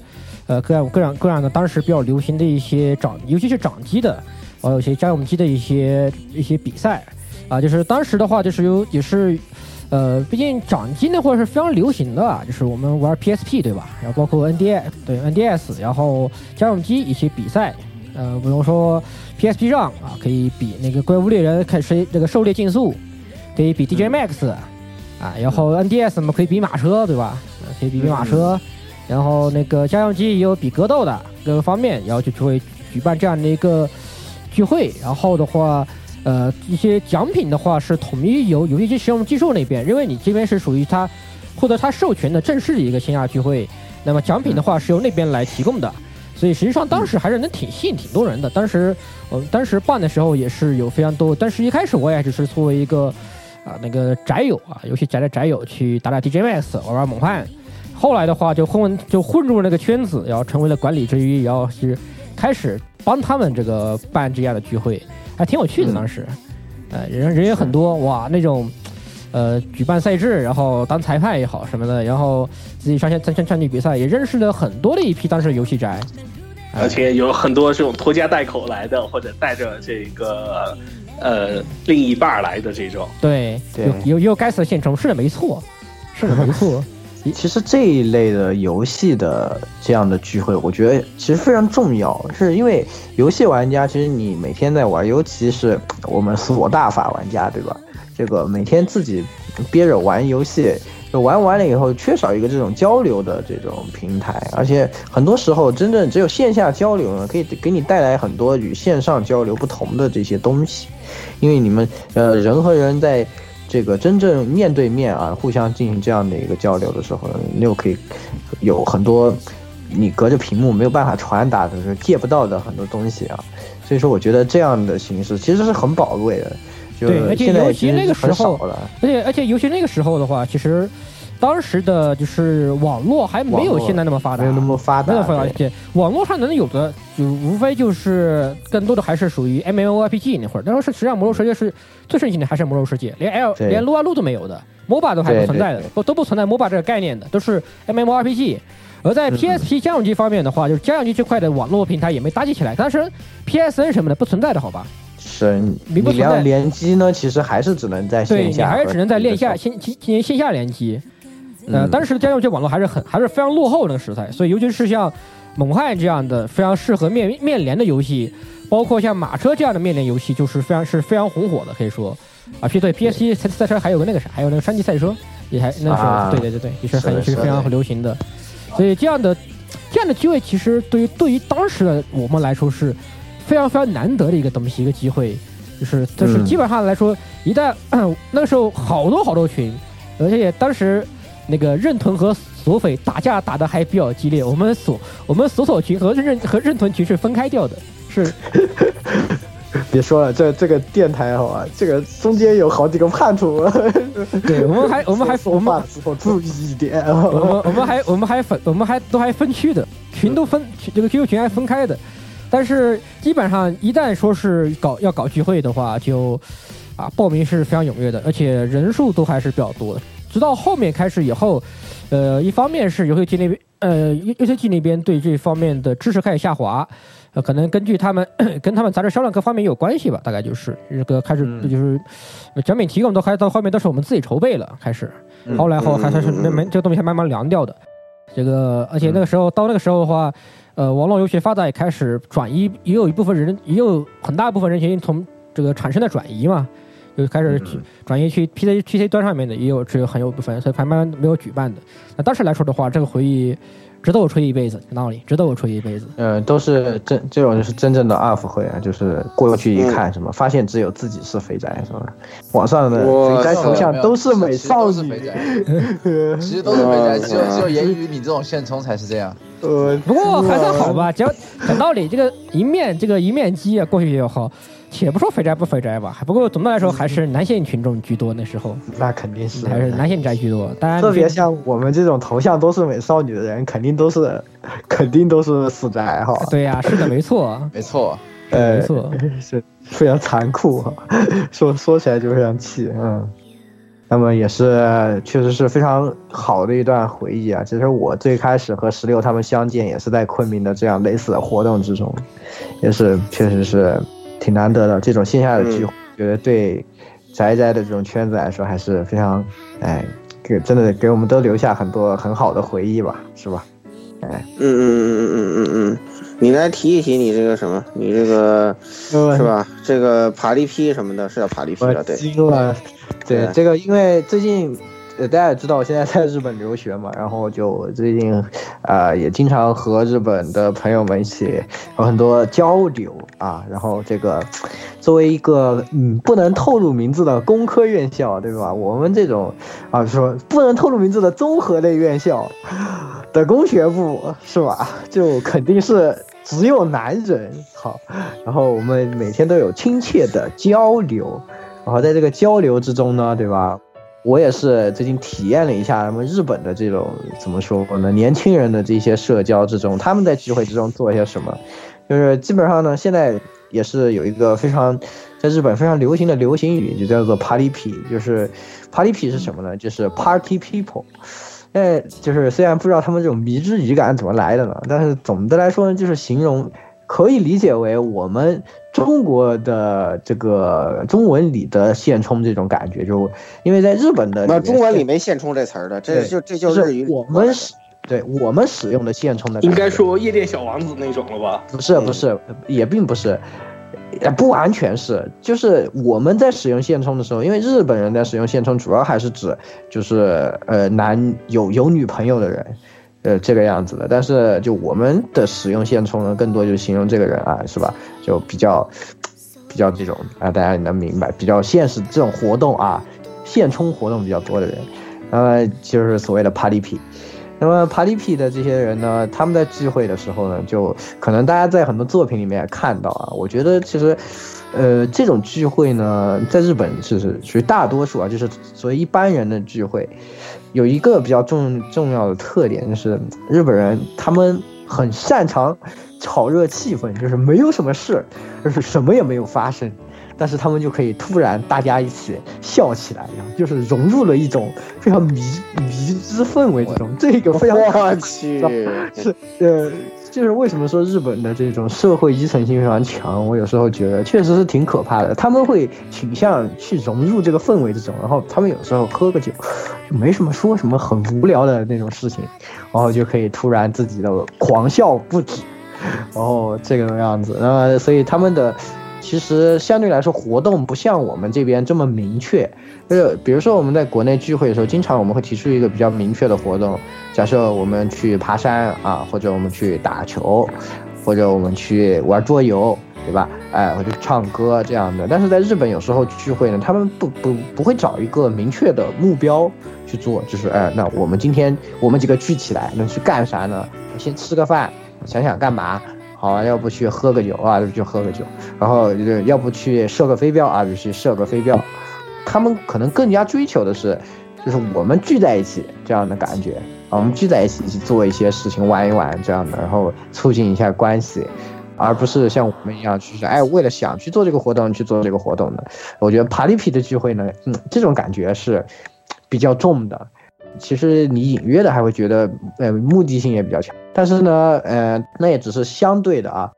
呃各样各样各样的当时比较流行的一些掌，尤其是掌机的，还有一些家用机的一些一些比赛啊，就是当时的话就是有也是。呃，毕竟掌机那会儿是非常流行的，就是我们玩 PSP 对吧？然后包括 NDS 对 NDS，然后家用机一些比赛，呃，比如说 PSP 上啊，可以比那个怪物猎人，看谁这个狩猎竞速，可以比 DJ Max，啊，然后 NDS 嘛可以比马车对吧？可以比比马车，然后那个家用机也有比格斗的各个方面，然后就就会举办这样的一个聚会，然后的话。呃，一些奖品的话是统一由游戏机使用技术那边，因为你这边是属于他获得他授权的正式的一个线下聚会，那么奖品的话是由那边来提供的，所以实际上当时还是能挺吸引挺多人的。当时，呃，当时办的时候也是有非常多，但是一开始我也只是作为一个啊那个宅友啊，游戏宅的宅友去打打 DJ Max，玩玩猛汉，后来的话就混就混入了那个圈子，然后成为了管理之一，然后是开始帮他们这个办这样的聚会。还挺有趣的，当时，呃，人人也很多，哇，那种，呃，举办赛制，然后当裁判也好什么的，然后自己上线参参参与比赛，也认识了很多的一批当时的游戏宅，而且有很多这种拖家带口来的，或者带着这个呃另一半来的这种，对，有有有该死的现充，是的，没错，是的，没错。其实这一类的游戏的这样的聚会，我觉得其实非常重要，是因为游戏玩家其实你每天在玩，尤其是我们锁大法玩家，对吧？这个每天自己憋着玩游戏，玩完了以后缺少一个这种交流的这种平台，而且很多时候真正只有线下交流呢，可以给你带来很多与线上交流不同的这些东西，因为你们呃人和人在。这个真正面对面啊，互相进行这样的一个交流的时候，你又可以有很多你隔着屏幕没有办法传达的、是借不到的很多东西啊。所以说，我觉得这样的形式其实是很宝贵的。对，而且尤其那个时候，而且而且尤其那个时候的话，其实。当时的就是网络还没有现在那么发达，没有那么发达。而且网络上能有的就无非就是更多的还是属于 M M O R P G 那会儿。那时候是实际上魔兽世界是最盛行的，还是魔兽世界，连 L 连撸啊撸都没有的，MOBA 都还不存在的，都都不存在 MOBA 这个概念的，都是 M M O R P G。而在 P S P 家用机方面的话，就是家用机这块的网络平台也没搭建起来。当时 P S N 什么的不存在的好吧？是，你要联机呢，其实还是只能在线下，你还是只能在线下线线线下联机。呃，当时的家用机网络还是很还是非常落后那个时代，所以尤其是像猛汉这样的非常适合面面连的游戏，包括像马车这样的面连游戏，就是非常是非常红火的，可以说。啊，P 对 PSP 赛赛车还有个那个啥，还有那个山地赛车也还那时候对对对对，也是很是非常流行的，所以这样的这样的机会其实对于对于当时的我们来说是非常非常难得的一个东西，一个机会，就是就是基本上来说，一旦 那个时候好多好多群，而且当时。那个任屯和索匪打架打的还比较激烈，我们索我们索索群和任和任屯群是分开掉的，是。别说了，这这个电台好吧，这个中间有好几个叛徒。对，我们还 我们还我们注意一点，我们我们还我们还分我们还都还分区的群都分这个 QQ 群还分开的，但是基本上一旦说是搞要搞聚会的话，就啊报名是非常踊跃的，而且人数都还是比较多的。直到后面开始以后，呃，一方面是游戏机那边，呃游戏机那边对这方面的支持开始下滑，呃，可能根据他们 跟他们杂志销量各方面有关系吧，大概就是这个开始就是奖品提供都开到后面都是我们自己筹备了，开始，后来后还算是没没这个东西还慢慢凉掉的，这个而且那个时候到那个时候的话，呃，网络游戏发展也开始转移，也有一部分人也有很大一部分人群从这个产生的转移嘛。就开始转移去 P C P C 端上面的，也有只有很有部分，所以慢慢没有举办的。那当时来说的话，这个回忆值得我吹一辈子，有道理，值得我吹一辈子。呃，都是真这种就是真正的 UP 会啊，就是过去一看什么，发现只有自己是肥宅是吧？网上的肥宅头像都是美少女，其实都是肥宅，只有只有言语你这种现充才是这样。呃，不过还算好吧，只要讲道理，这个一面这个一面机啊，过去也好。且不说肥宅不肥宅吧，不过总的来说还是男性群众居多。那时候那肯定是还是男性宅居多。当然，特别像我们这种头像都是美少女的人，肯定都是肯定都是死宅哈。对呀，是的，没错，没错，呃，没错，是非常残酷。说说起来就非常气，嗯。那么也是确实是非常好的一段回忆啊。其实我最开始和石榴他们相见也是在昆明的这样类似的活动之中，也是确实是。挺难得的这种线下的聚会，觉得对宅宅的这种圈子来说还是非常，哎，给真的给我们都留下很多很好的回忆吧，是吧？哎，嗯嗯嗯嗯嗯嗯嗯，你来提一提你这个什么，你这个是吧？这个爬力批什么的，是要爬力批了，对。对这个，因为最近。呃，大家也知道我现在在日本留学嘛，然后就最近，啊，也经常和日本的朋友们一起有很多交流啊。然后这个，作为一个嗯不能透露名字的工科院校，对吧？我们这种啊说不能透露名字的综合类院校的工学部是吧？就肯定是只有男人好。然后我们每天都有亲切的交流，然后在这个交流之中呢，对吧？我也是最近体验了一下他们日本的这种怎么说呢？年轻人的这些社交之中，他们在聚会之中做一些什么？就是基本上呢，现在也是有一个非常在日本非常流行的流行语，就叫做 “party p”。就是 “party p” 是什么呢？就是 “party people”。哎，就是虽然不知道他们这种迷之语感怎么来的呢，但是总的来说呢，就是形容。可以理解为我们中国的这个中文里的现充这种感觉，就因为在日本的那中文里没现充这词儿的，这就这就是日语我们使对我们使用的现充的，应该说夜店小王子那种了吧？不是不是，也并不是，也不完全是，就是我们在使用现充的时候，因为日本人在使用现充，主要还是指就是呃男有有女朋友的人。呃，这个样子的，但是就我们的使用现充呢，更多就是形容这个人啊，是吧？就比较，比较这种啊，大家能明白，比较现实这种活动啊，现充活动比较多的人，那么就是所谓的 party p。那么 party p 的这些人呢，他们在聚会的时候呢，就可能大家在很多作品里面也看到啊，我觉得其实，呃，这种聚会呢，在日本是是属于大多数啊，就是所谓一般人的聚会。有一个比较重重要的特点，就是日本人他们很擅长炒热气氛，就是没有什么事，就是什么也没有发生，但是他们就可以突然大家一起笑起来，然后就是融入了一种非常迷迷之氛围之中。这个非常我去，是呃。就是为什么说日本的这种社会依存性非常强？我有时候觉得确实是挺可怕的。他们会倾向去融入这个氛围之中，然后他们有时候喝个酒，就没什么说什么很无聊的那种事情，然后就可以突然自己的狂笑不止，然后这个样子。那么所以他们的其实相对来说活动不像我们这边这么明确。就是比如说我们在国内聚会的时候，经常我们会提出一个比较明确的活动。假设我们去爬山啊，或者我们去打球，或者我们去玩桌游，对吧？哎，或者唱歌这样的。但是在日本有时候聚会呢，他们不不不会找一个明确的目标去做，就是哎，那我们今天我们几个聚起来能去干啥呢？先吃个饭，想想干嘛？好，啊要不去喝个酒啊，就去喝个酒。然后要不去射个飞镖啊，就去射个飞镖。他们可能更加追求的是，就是我们聚在一起这样的感觉。我们聚在一起去做一些事情，玩一玩这样的，然后促进一下关系，而不是像我们一样去说，哎，为了想去做这个活动去做这个活动的。我觉得爬力皮的聚会呢，嗯，这种感觉是比较重的。其实你隐约的还会觉得，呃，目的性也比较强。但是呢，呃，那也只是相对的啊。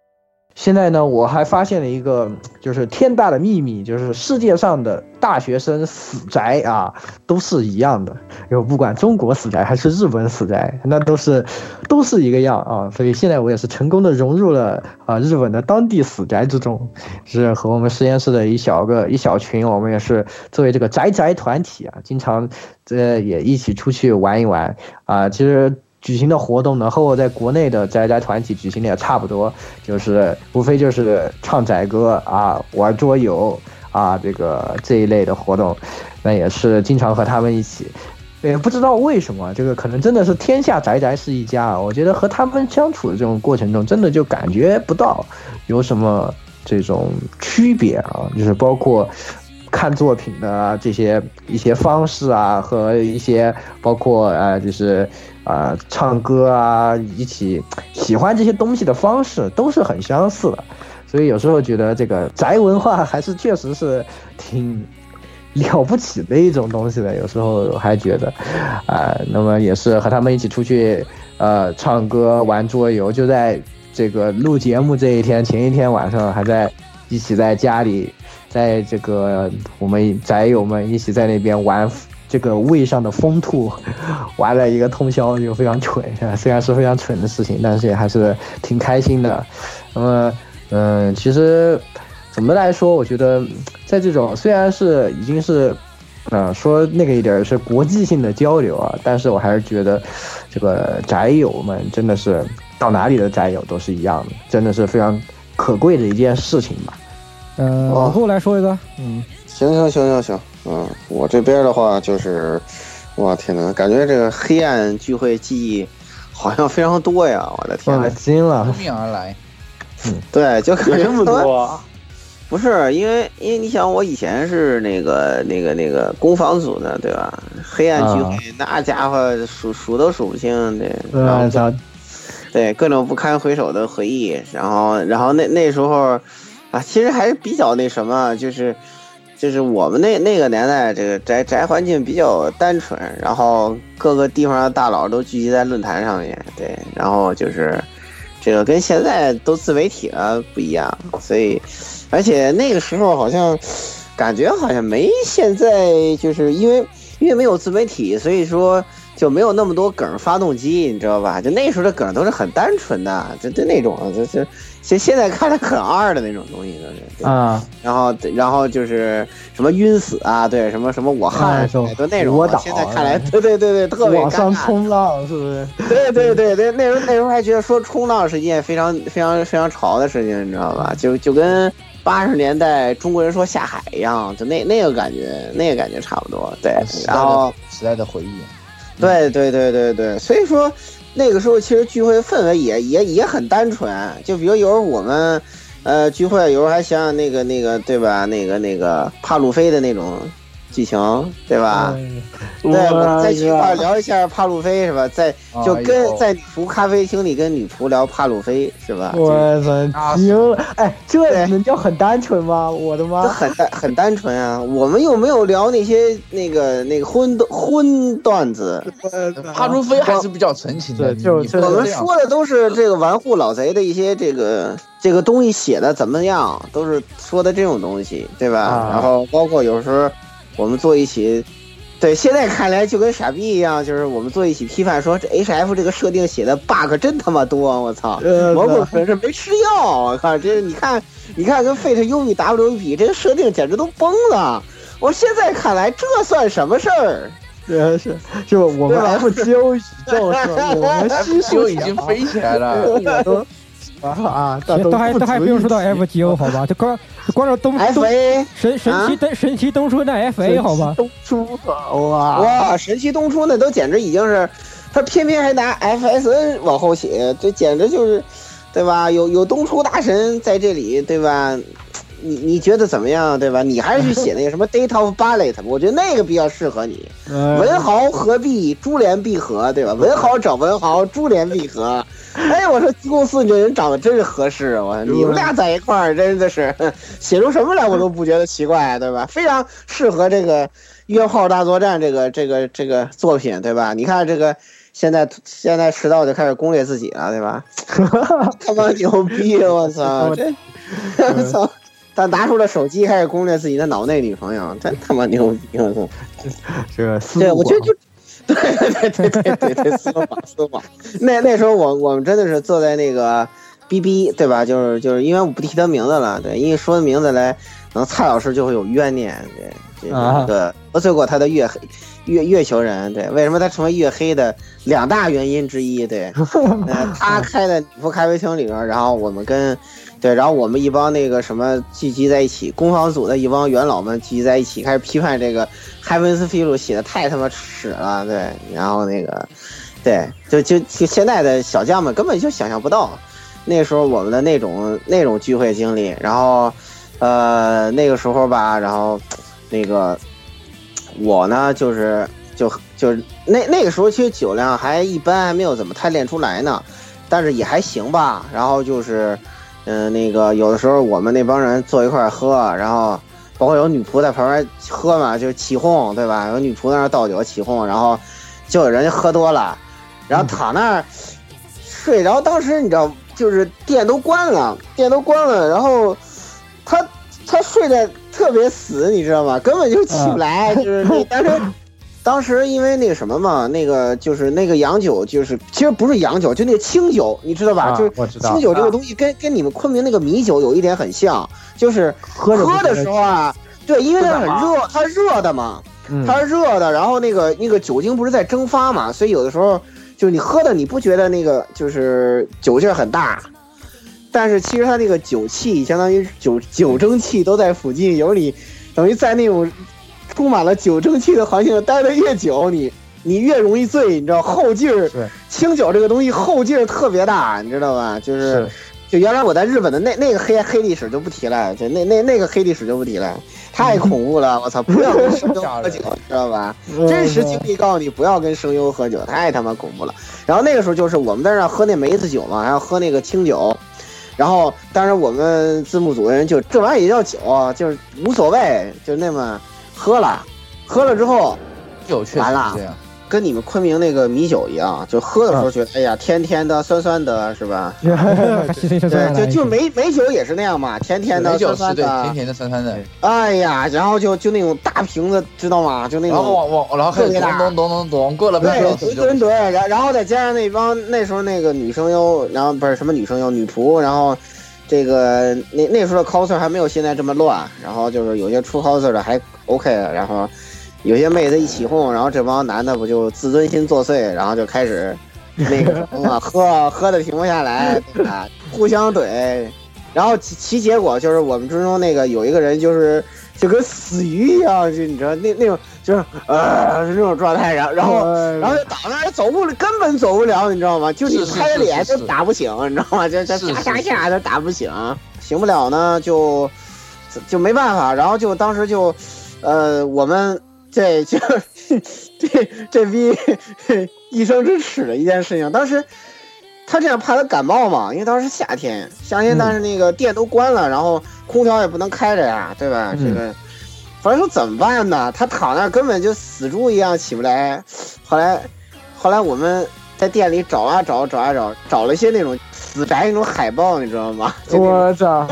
现在呢，我还发现了一个就是天大的秘密，就是世界上的大学生死宅啊，都是一样的。就不管中国死宅还是日本死宅，那都是都是一个样啊。所以现在我也是成功的融入了啊日本的当地死宅之中，是和我们实验室的一小个一小群，我们也是作为这个宅宅团体啊，经常这也一起出去玩一玩啊。其实。举行的活动呢，和我在国内的宅宅团体举行的也差不多，就是无非就是唱宅歌啊，玩桌游啊，这个这一类的活动，那也是经常和他们一起。也不知道为什么，这个可能真的是天下宅宅是一家！我觉得和他们相处的这种过程中，真的就感觉不到有什么这种区别啊，就是包括看作品的这些一些方式啊，和一些包括呃，就是啊唱歌啊，一起喜欢这些东西的方式都是很相似的，所以有时候觉得这个宅文化还是确实是挺。了不起的一种东西的，有时候还觉得，啊，那么也是和他们一起出去，呃，唱歌、玩桌游，就在这个录节目这一天前一天晚上，还在一起在家里，在这个我们宅友们一起在那边玩这个胃上的风兔，玩了一个通宵，就非常蠢，虽然是非常蠢的事情，但是也还是挺开心的。那么，嗯，其实。总的来说，我觉得在这种虽然是已经是，呃，说那个一点是国际性的交流啊，但是我还是觉得，这个宅友们真的是到哪里的宅友都是一样的，真的是非常可贵的一件事情吧。嗯，往后来说一个，嗯，行行行行行，嗯，我这边的话就是，哇天呐，感觉这个黑暗聚会记忆好像非常多呀，我的天，惊了，扑面而来，嗯，对，就感觉这么多。不是因为，因为你想，我以前是那个那个那个攻防组的，对吧？黑暗聚会那家伙数数都数不清，对，然后对各种不堪回首的回忆，然后然后那那时候啊，其实还是比较那什么，就是就是我们那那个年代，这个宅宅环境比较单纯，然后各个地方的大佬都聚集在论坛上面，对，然后就是这个跟现在都自媒体了不一样，所以。而且那个时候好像，感觉好像没现在，就是因为因为没有自媒体，所以说就没有那么多梗发动机，你知道吧？就那时候的梗都是很单纯的，就就那种，就是现现在看来很二的那种东西都是啊。然后然后就是什么晕死啊，对，什么什么我汗，都那种。现在看来，对对对对，特别往上冲浪是不是？对对对对，那时候那时候还觉得说冲浪是一件非常非常非常潮的事情，你知道吧？就就跟。八十年代中国人说下海一样，就那那个感觉，那个感觉差不多。对，然后时代的回忆。对对对对对，所以说那个时候其实聚会氛围也也也很单纯。就比如有时候我们，呃，聚会有时候还想想那个那个对吧？那个那个帕路飞的那种。剧情对吧？对，我再一块聊一下帕路飞是吧？在就跟在女仆咖啡厅里跟女仆聊帕路飞是吧？我操，行了，哎，这能叫很单纯吗？我的妈，很单很单纯啊！我们又没有聊那些那个那个荤荤段子，帕路飞还是比较纯情的。就是我们说的都是这个玩户老贼的一些这个这个东西写的怎么样，都是说的这种东西，对吧？然后包括有时候。我们坐一起，对，现在看来就跟傻逼一样，就是我们坐一起批判说这 H F 这个设定写的 bug 真他妈多，我操！蘑菇可是没吃药，我靠，这你看，你看跟 Fate U 与 W 比，这个设定简直都崩了。我现在看来，这算什么事儿？对，是，就我们 F G O 宇宙是吧？我们 G O 已经飞起来了。啊，都还都还不用说到 F G O 好吧？就光就光说东 东神神奇东神奇东出那 F A 好吧？东出哇哇神奇东出那都简直已经是，他偏偏还拿 F S N 往后写，这简直就是，对吧？有有东出大神在这里，对吧？你你觉得怎么样，对吧？你还是去写那个什么 Date of Ballet，我觉得那个比较适合你。文豪合璧，珠联璧合，对吧？文豪找文豪，珠联璧合。哎，我说吉贡斯，你这人长得真是合适，我你们俩在一块儿真的是写出什么来我都不觉得奇怪，对吧？非常适合这个约炮大作战这个这个这个作品，对吧？你看这个现在现在迟到就开始攻略自己了，对吧？他妈牛逼，我操！这我操！他拿出了手机开始攻略自己的脑内女朋友，真他妈牛逼，我操！这对，我觉得就。对对对对对对，司马司马，那那时候我我们真的是坐在那个 B B 对吧？就是就是因为我不提他名字了，对，因为说名字来，可能蔡老师就会有怨念，对，啊对，得罪过他的月黑月月球人，对，为什么他成为月黑的两大原因之一，对，呃，他开的女仆咖啡厅里边，然后我们跟。对，然后我们一帮那个什么聚集在一起，攻防组的一帮元老们聚集在一起，开始批判这个海文斯菲鲁写的太他妈屎了，对，然后那个，对，就就就现在的小将们根本就想象不到，那时候我们的那种那种聚会经历，然后，呃，那个时候吧，然后那个我呢，就是就就那那个时候其实酒量还一般，还没有怎么太练出来呢，但是也还行吧，然后就是。嗯，那个有的时候我们那帮人坐一块喝，然后包括有女仆在旁边喝嘛，就是起哄，对吧？有女仆在那倒酒起哄，然后就有人喝多了，然后躺那儿睡。着当时你知道，就是店都关了，店都关了，然后他他睡得特别死，你知道吗？根本就起不来，就是那当时。当时因为那个什么嘛，那个就是那个洋酒，就是其实不是洋酒，就那个清酒，你知道吧？就是清酒这个东西跟跟你们昆明那个米酒有一点很像，就是喝喝的时候啊，对，因为它很热，它热的嘛，它是热的，然后那个那个酒精不是在蒸发嘛，所以有的时候就是你喝的你不觉得那个就是酒劲很大，但是其实它那个酒气相当于酒酒蒸气都在附近，有你等于在那种。充满了酒蒸气的环境待的越久，你你越容易醉，你知道后劲儿。清酒这个东西后劲儿特别大，你知道吧？就是，就原来我在日本的那那个黑黑历史就不提了，就那那那个黑历史就不提了，太恐怖了！我操，不要跟声优喝酒，知道吧？真实经历告诉你，不要跟声优喝酒，太他妈恐怖了。然后那个时候就是我们在那喝那梅子酒嘛，还要喝那个清酒，然后当然我们字幕组的人就这玩意儿也叫酒，就是无所谓，就那么。喝了，喝了之后酒，完了，跟你们昆明那个米酒一样，就喝的时候觉得，哎呀，甜甜的，酸酸的，是吧？对，就就梅梅酒也是那样嘛，甜甜的，酸酸的，甜甜的，酸酸的。哎呀，然后就就那种大瓶子，知道吗？就那种，然后往往，然后咚咚咚咚咚，过了半小时，对对对，然然后再加上那帮那时候那个女生优，然后不是什么女生优，女仆，然后。这个那那时候的 coser 还没有现在这么乱，然后就是有些出 coser 的还 OK，然后有些妹子一起哄，然后这帮男的不就自尊心作祟，然后就开始那个什么 喝喝的停不下来，啊，互相怼，然后其其结果就是我们之中那个有一个人就是就跟死鱼一样，就你知道那那种。就是 呃是这种状态，然后然后然后就倒那儿走不根本走不了，你知道吗？就你拍着脸都打不醒，你知道吗？就就下下下都打不醒，醒不了呢就就没办法，然后就当时就呃我们 这就这这逼一生之耻的一件事情，当时他这样怕他感冒嘛，因为当时夏天夏天，但是那个店都关了，然后空调也不能开着呀，对吧？这个。反正说怎么办呢？他躺那根本就死猪一样起不来。后来，后来我们在店里找啊找，找啊找，找了一些那种死宅那种海报，你知道吗？我操！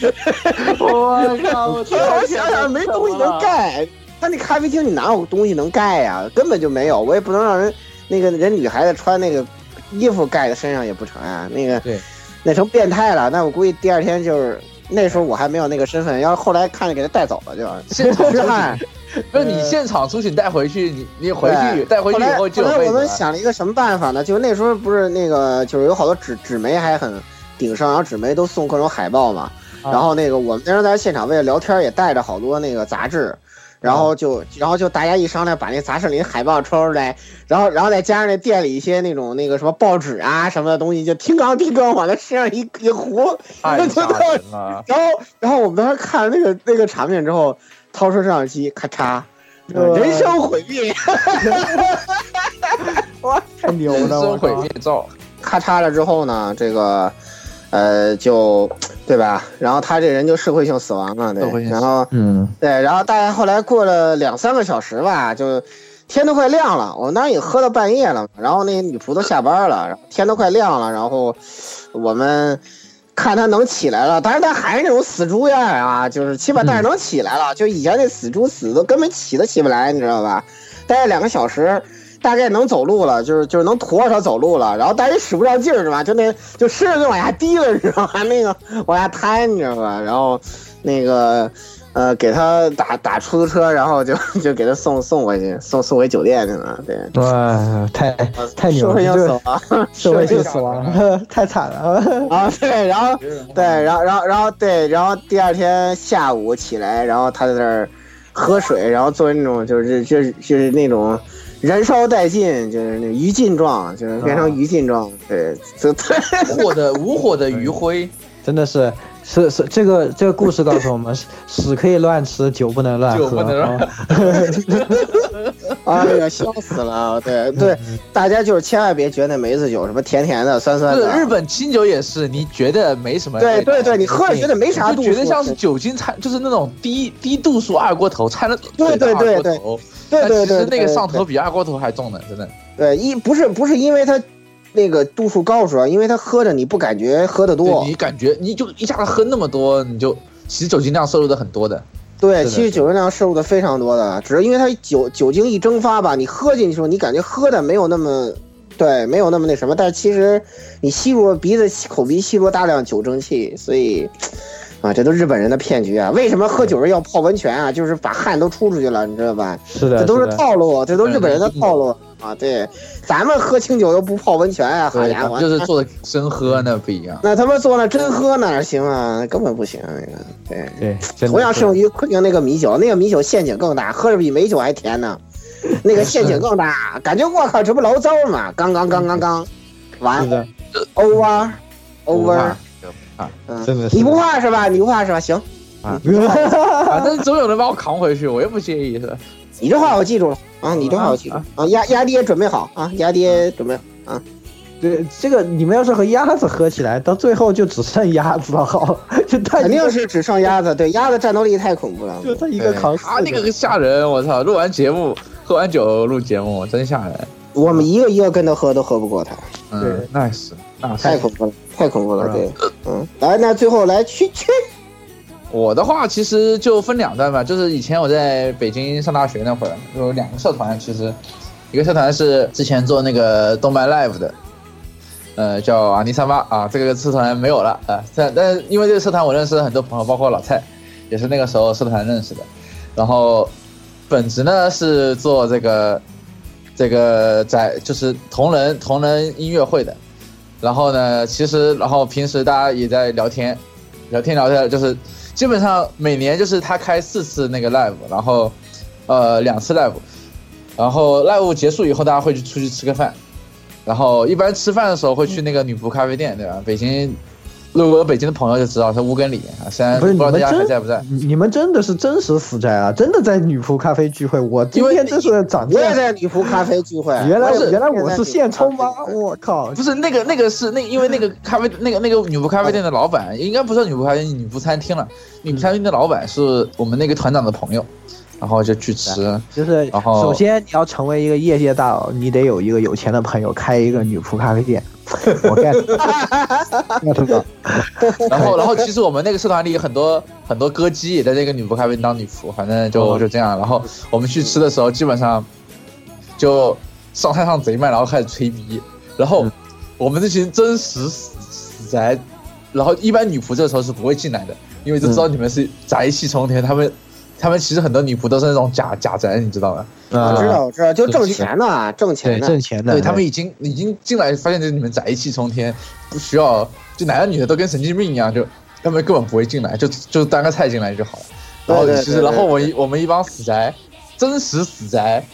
我操！我想想没东西能盖。他那咖啡厅你哪有东西能盖呀？根本就没有。我也不能让人那个人女孩子穿那个衣服盖在身上也不成啊。那个，那成变态了。那我估计第二天就是。那时候我还没有那个身份，要是后来看着给他带走了就。现场出汗，不是你现场出去带回去，你你回去带回去以后就。后来我们想了一个什么办法呢？就是那时候不是那个，就是有好多纸纸媒还很顶上，然后纸媒都送各种海报嘛。然后那个我们那时候在现场为了聊天，也带着好多那个杂志。然后就，然后就大家一商量，把那杂志里的海报抽出来，然后，然后再加上那店里一些那种那个什么报纸啊什么的东西，就听刚听刚往他身上一一糊，太吓人了。然后，然后我们当时看了那个那个场面之后，掏出摄像机，咔嚓，人生毁灭，哇，太牛了，人生毁灭照，咔嚓了之后呢，这个。呃，就对吧？然后他这人就社会性死亡了，对。然后，嗯，对，然后大概后来过了两三个小时吧，就天都快亮了。我们当时也喝到半夜了，然后那些女仆都下班了，天都快亮了。然后我们看他能起来了，但是他还是那种死猪样啊，就是起码但是能起来了。就以前那死猪死都根本起都起不来，你知道吧？待了两个小时。大概能走路了，就是就是能驮着它走路了，然后但是使不上劲儿是吧？就那就身子就往下低了，你知道吧？那个往下瘫，你知道吧？然后那个呃，给他打打出租车，然后就 就给他送送回去，送送回酒店去了。对，哇，太太牛了，社会性这个死亡，社会性死亡，太惨了。啊，对，然后对，然后然后然后对，然后第二天下午起来，然后他在那儿喝水，然后作为那种就是就是就是那种燃烧殆尽，就是那余烬状，就是变成余烬状，对，就无 火的无火的余晖，真的是是是，这个这个故事告诉我们，屎可以乱吃，酒不能乱喝。酒不能乱啊 哎呀，笑死了！对对，大家就是千万别觉得梅子酒什么甜甜的、酸酸的。日本清酒也是，你觉得没什么？对对对，你喝了觉得没啥度觉得像是酒精掺，就是那种低低度数二锅头掺了对对对对二锅头对对对但其实那个上头比二锅头还重呢，真的。对一不是不是因为它那个度数高主要因为他喝着你不感觉喝的多，你感觉你就一下子喝那么多，你就其实酒精量摄入的很多的。对，其实酒精量摄入的非常多的，只是因为它酒酒精一蒸发吧，你喝进去的时候，你感觉喝的没有那么，对，没有那么那什么，但是其实你吸入鼻子口鼻吸入大量酒蒸气，所以，啊，这都日本人的骗局啊！为什么喝酒人要泡温泉啊？就是把汗都出出去了，你知道吧？是的，这都是套路，这都日本人的套路啊！对，咱们喝清酒又不泡温泉啊，好，家伙，就是做的真喝那不一样。那他妈做那真喝哪行啊？根本不行，那个对。对，同样适用于昆明那个米酒，那个米酒陷阱更大，喝着比美酒还甜呢。那个陷阱更大，感觉我靠，这不醪糟吗？刚刚刚刚刚，完，over 不怕 over，啊，嗯，真的是你不怕是吧？你不怕是吧？行，啊 反正总有人把我扛回去，我也不介意是吧？你这话我记住了啊，你这话我记住了啊，鸭鸭爹准备好啊，鸭爹准备好啊，对这个，你们要是和鸭子合起来，到最后就只剩鸭子了，好，就他肯定是只剩鸭子，对，鸭子战斗力太恐怖了。就他一个扛四他那个吓人，我操！录完节目，喝完酒录节目，真吓人。我们一个一个跟他喝都喝不过他，嗯，那是，那是太恐怖了，太恐怖了，对，嗯，来，那最后来去去，我的话其实就分两段吧，就是以前我在北京上大学那会儿，有两个社团，其实一个社团是之前做那个动漫 live 的，呃，叫阿尼三八啊，这个社团没有了啊，但但因为这个社团我认识了很多朋友，包括老蔡，也是那个时候社团认识的，然后本职呢是做这个这个在就是同人同人音乐会的，然后呢，其实然后平时大家也在聊天，聊天聊天就是基本上每年就是他开四次那个 live，然后呃两次 live，然后 live 结束以后大家会去出去吃个饭，然后一般吃饭的时候会去那个女仆咖啡店，对吧？北京如果北京的朋友就知道是乌根里啊，虽然不知道大家还你们真在不在。你们真的是真实死宅啊！真的在女仆咖啡聚会，我今天真是长我也。在女仆咖啡聚会，原来我也原来我是现充吗我靠！不是那个那个是那因为那个咖啡那个那个女仆咖啡店的老板应该不是女仆咖啡店女仆餐厅了，女仆餐厅的老板是我们那个团长的朋友，然后就去吃，就是然后首先你要成为一个业界大佬，你得有一个有钱的朋友开一个女仆咖啡店。我 get 到，然后然后其实我们那个社团里有很多很多歌姬也在这个女仆咖啡店当女仆，反正就就这样，然后我们去吃的时候基本上就上菜上贼慢，然后开始吹逼，然后我们这群真实死死宅，然后一般女仆这时候是不会进来的，因为就知道你们是宅气冲天，他们他们其实很多女仆都是那种假假宅，你知道吗？我知道，我知道，就挣钱呢，挣钱的。挣钱的，对他们已经已经进来，发现就是你们宅气冲天，不需要就男的女的都跟神经病一样，就他们根本不会进来，就就当个菜进来就好了。然后其实，然后我对一我们一帮死宅，真实死宅，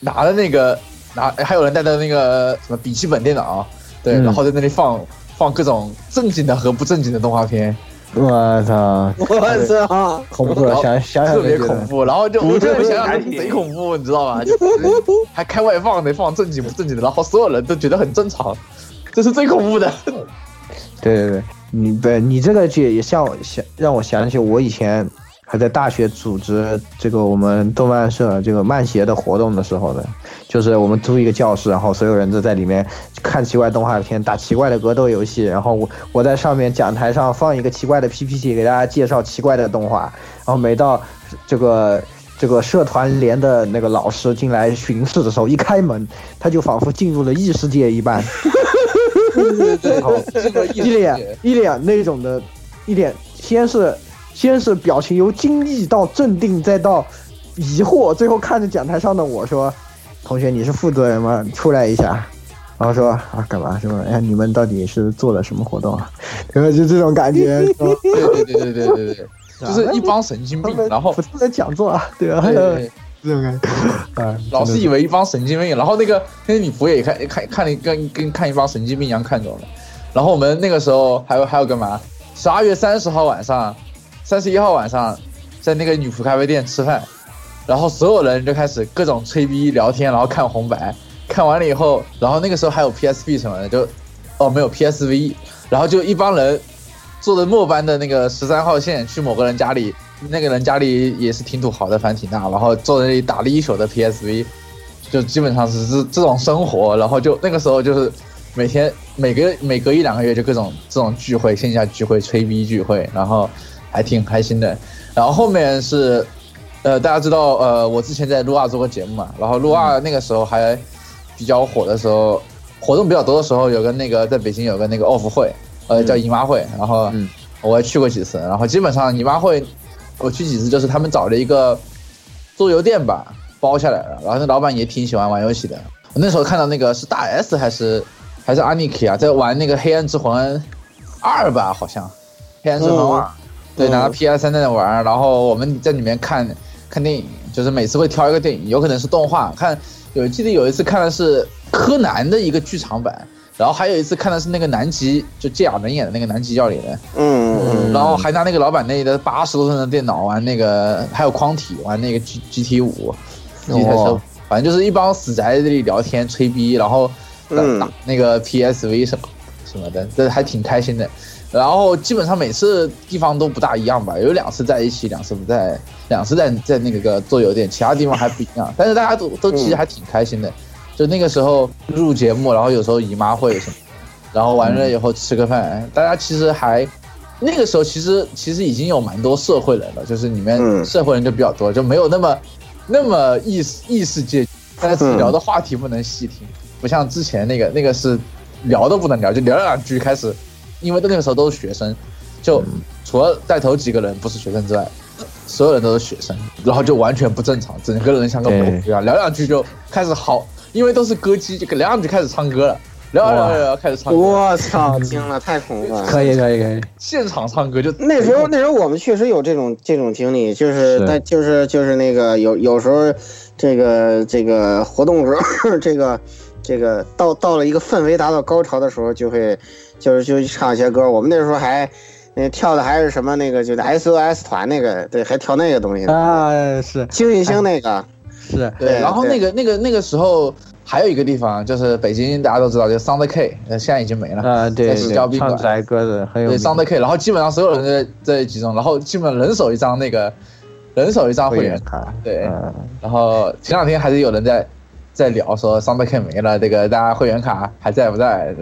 拿着那个拿还有人带着那个什么笔记本电脑，对，嗯然后在那里放放各种正经的和不正经的动画片，我操，我操！恐怖了！想想想特别恐怖。然后就我这么 想想对贼恐怖，你知道吗？就 还开外放得放正经不正经的，然后所有人都觉得很正常，这是最恐怖的。对对对，你对，你这个就也像我想让我想起我以前还在大学组织这个我们动漫社这个漫协的活动的时候呢，就是我们租一个教室，然后所有人都在里面看奇怪动画片、打奇怪的格斗游戏，然后我我在上面讲台上放一个奇怪的 PPT 给大家介绍奇怪的动画，然后每到这个。这个社团连的那个老师进来巡视的时候，一开门，他就仿佛进入了异世界一般，对对对，这个一脸一脸那种的，一脸先是先是表情由惊异到镇定，再到疑惑，最后看着讲台上的我说：“同学，你是负责人吗？出来一下。”然后说啊，干嘛？什么？哎，你们到底是做了什么活动啊？然后就这种感觉，对对对对对对对，就是一帮神经病，然后普通的讲座啊，对啊，对对对这种感觉，啊，老师以为一帮神经病，然后那个那个女仆也看看看了跟跟看一帮神经病一样看着我们，然后我们那个时候还有还有干嘛？十二月三十号晚上，三十一号晚上，在那个女仆咖啡店吃饭，然后所有人就开始各种吹逼聊天，然后看红白，看完了以后，然后那个时候还有 PSP 什么的，就哦没有 PSV，然后就一帮人坐着末班的那个十三号线去某个人家里，那个人家里也是挺土豪的，反正挺大，然后坐在那里打了一宿的 PSV，就基本上是这这种生活，然后就那个时候就是每天每个每隔一两个月就各种这种聚会，线下聚会、吹逼聚会，然后还挺开心的。然后后面是，呃，大家知道，呃，我之前在撸啊做过节目嘛，然后撸啊那个时候还比较火的时候，活动比较多的时候，有个那个在北京有个那个 off 会，呃，叫姨妈会，然后我还去过几次，然后基本上姨妈会我去几次，就是他们找了一个桌游店吧，包下来了，然后那老板也挺喜欢玩游戏的。我那时候看到那个是大 S 还是还是阿尼克啊，在玩那个《黑暗之魂二》吧，好像《黑暗之魂二》对，拿到 PS 三在那玩，然后我们在里面看看电影，就是每次会挑一个电影，有可能是动画，看有记得有一次看的是柯南的一个剧场版，然后还有一次看的是那个南极，就芥雅能演的那个南极教里的，嗯嗯然后还拿那个老板那里的八十多寸的电脑玩那个，还有框体玩那个 G G T 五，一台车，反正就是一帮死宅在这里聊天吹逼，然后打嗯打那个 P S V 什么什么的，这还挺开心的。然后基本上每次地方都不大一样吧，有两次在一起，两次不在，两次在在那个做酒店，其他地方还不一样。但是大家都都其实还挺开心的。就那个时候录节目，然后有时候姨妈会什么，然后完了以后吃个饭，大家其实还那个时候其实其实已经有蛮多社会人了，就是里面嗯社会人就比较多，就没有那么那么异世异世界，但是聊的话题不能细听，不像之前那个那个是聊都不能聊，就聊两句开始，因为那个时候都是学生，就除了带头几个人不是学生之外，所有人都是学生，然后就完全不正常，整个人像个狗一样，聊两句就开始好，因为都是歌姬，就聊两句开始唱歌了，聊聊聊聊开始唱歌，我操，惊了，太恐怖了。可以可以可以，现场唱歌就那时候，那时候我们确实有这种这种经历，就是是。但就是就是那个有有时候，这个这个活动时候，这个这个到到了一个氛围达到高潮的时候，就会就是就唱一些歌。我们那时候还。那跳的还是什么那个，就是 SOS 团那个，对，还跳那个东西。啊，是幸运星那个，是，对，然后那个那个那个时候还有一个地方就是北京，大家都知道，就 Sound K，呃，现在已经没了。啊，对在西郊宾对，馆唱宅歌的很有对名，Sound K，然后基本上所有人都在在集中，然后基本人手一张那个，人手一张会员卡。对，嗯然后前两天还是有人在在聊说 Sound K 没了，这个大家会员卡还在不在？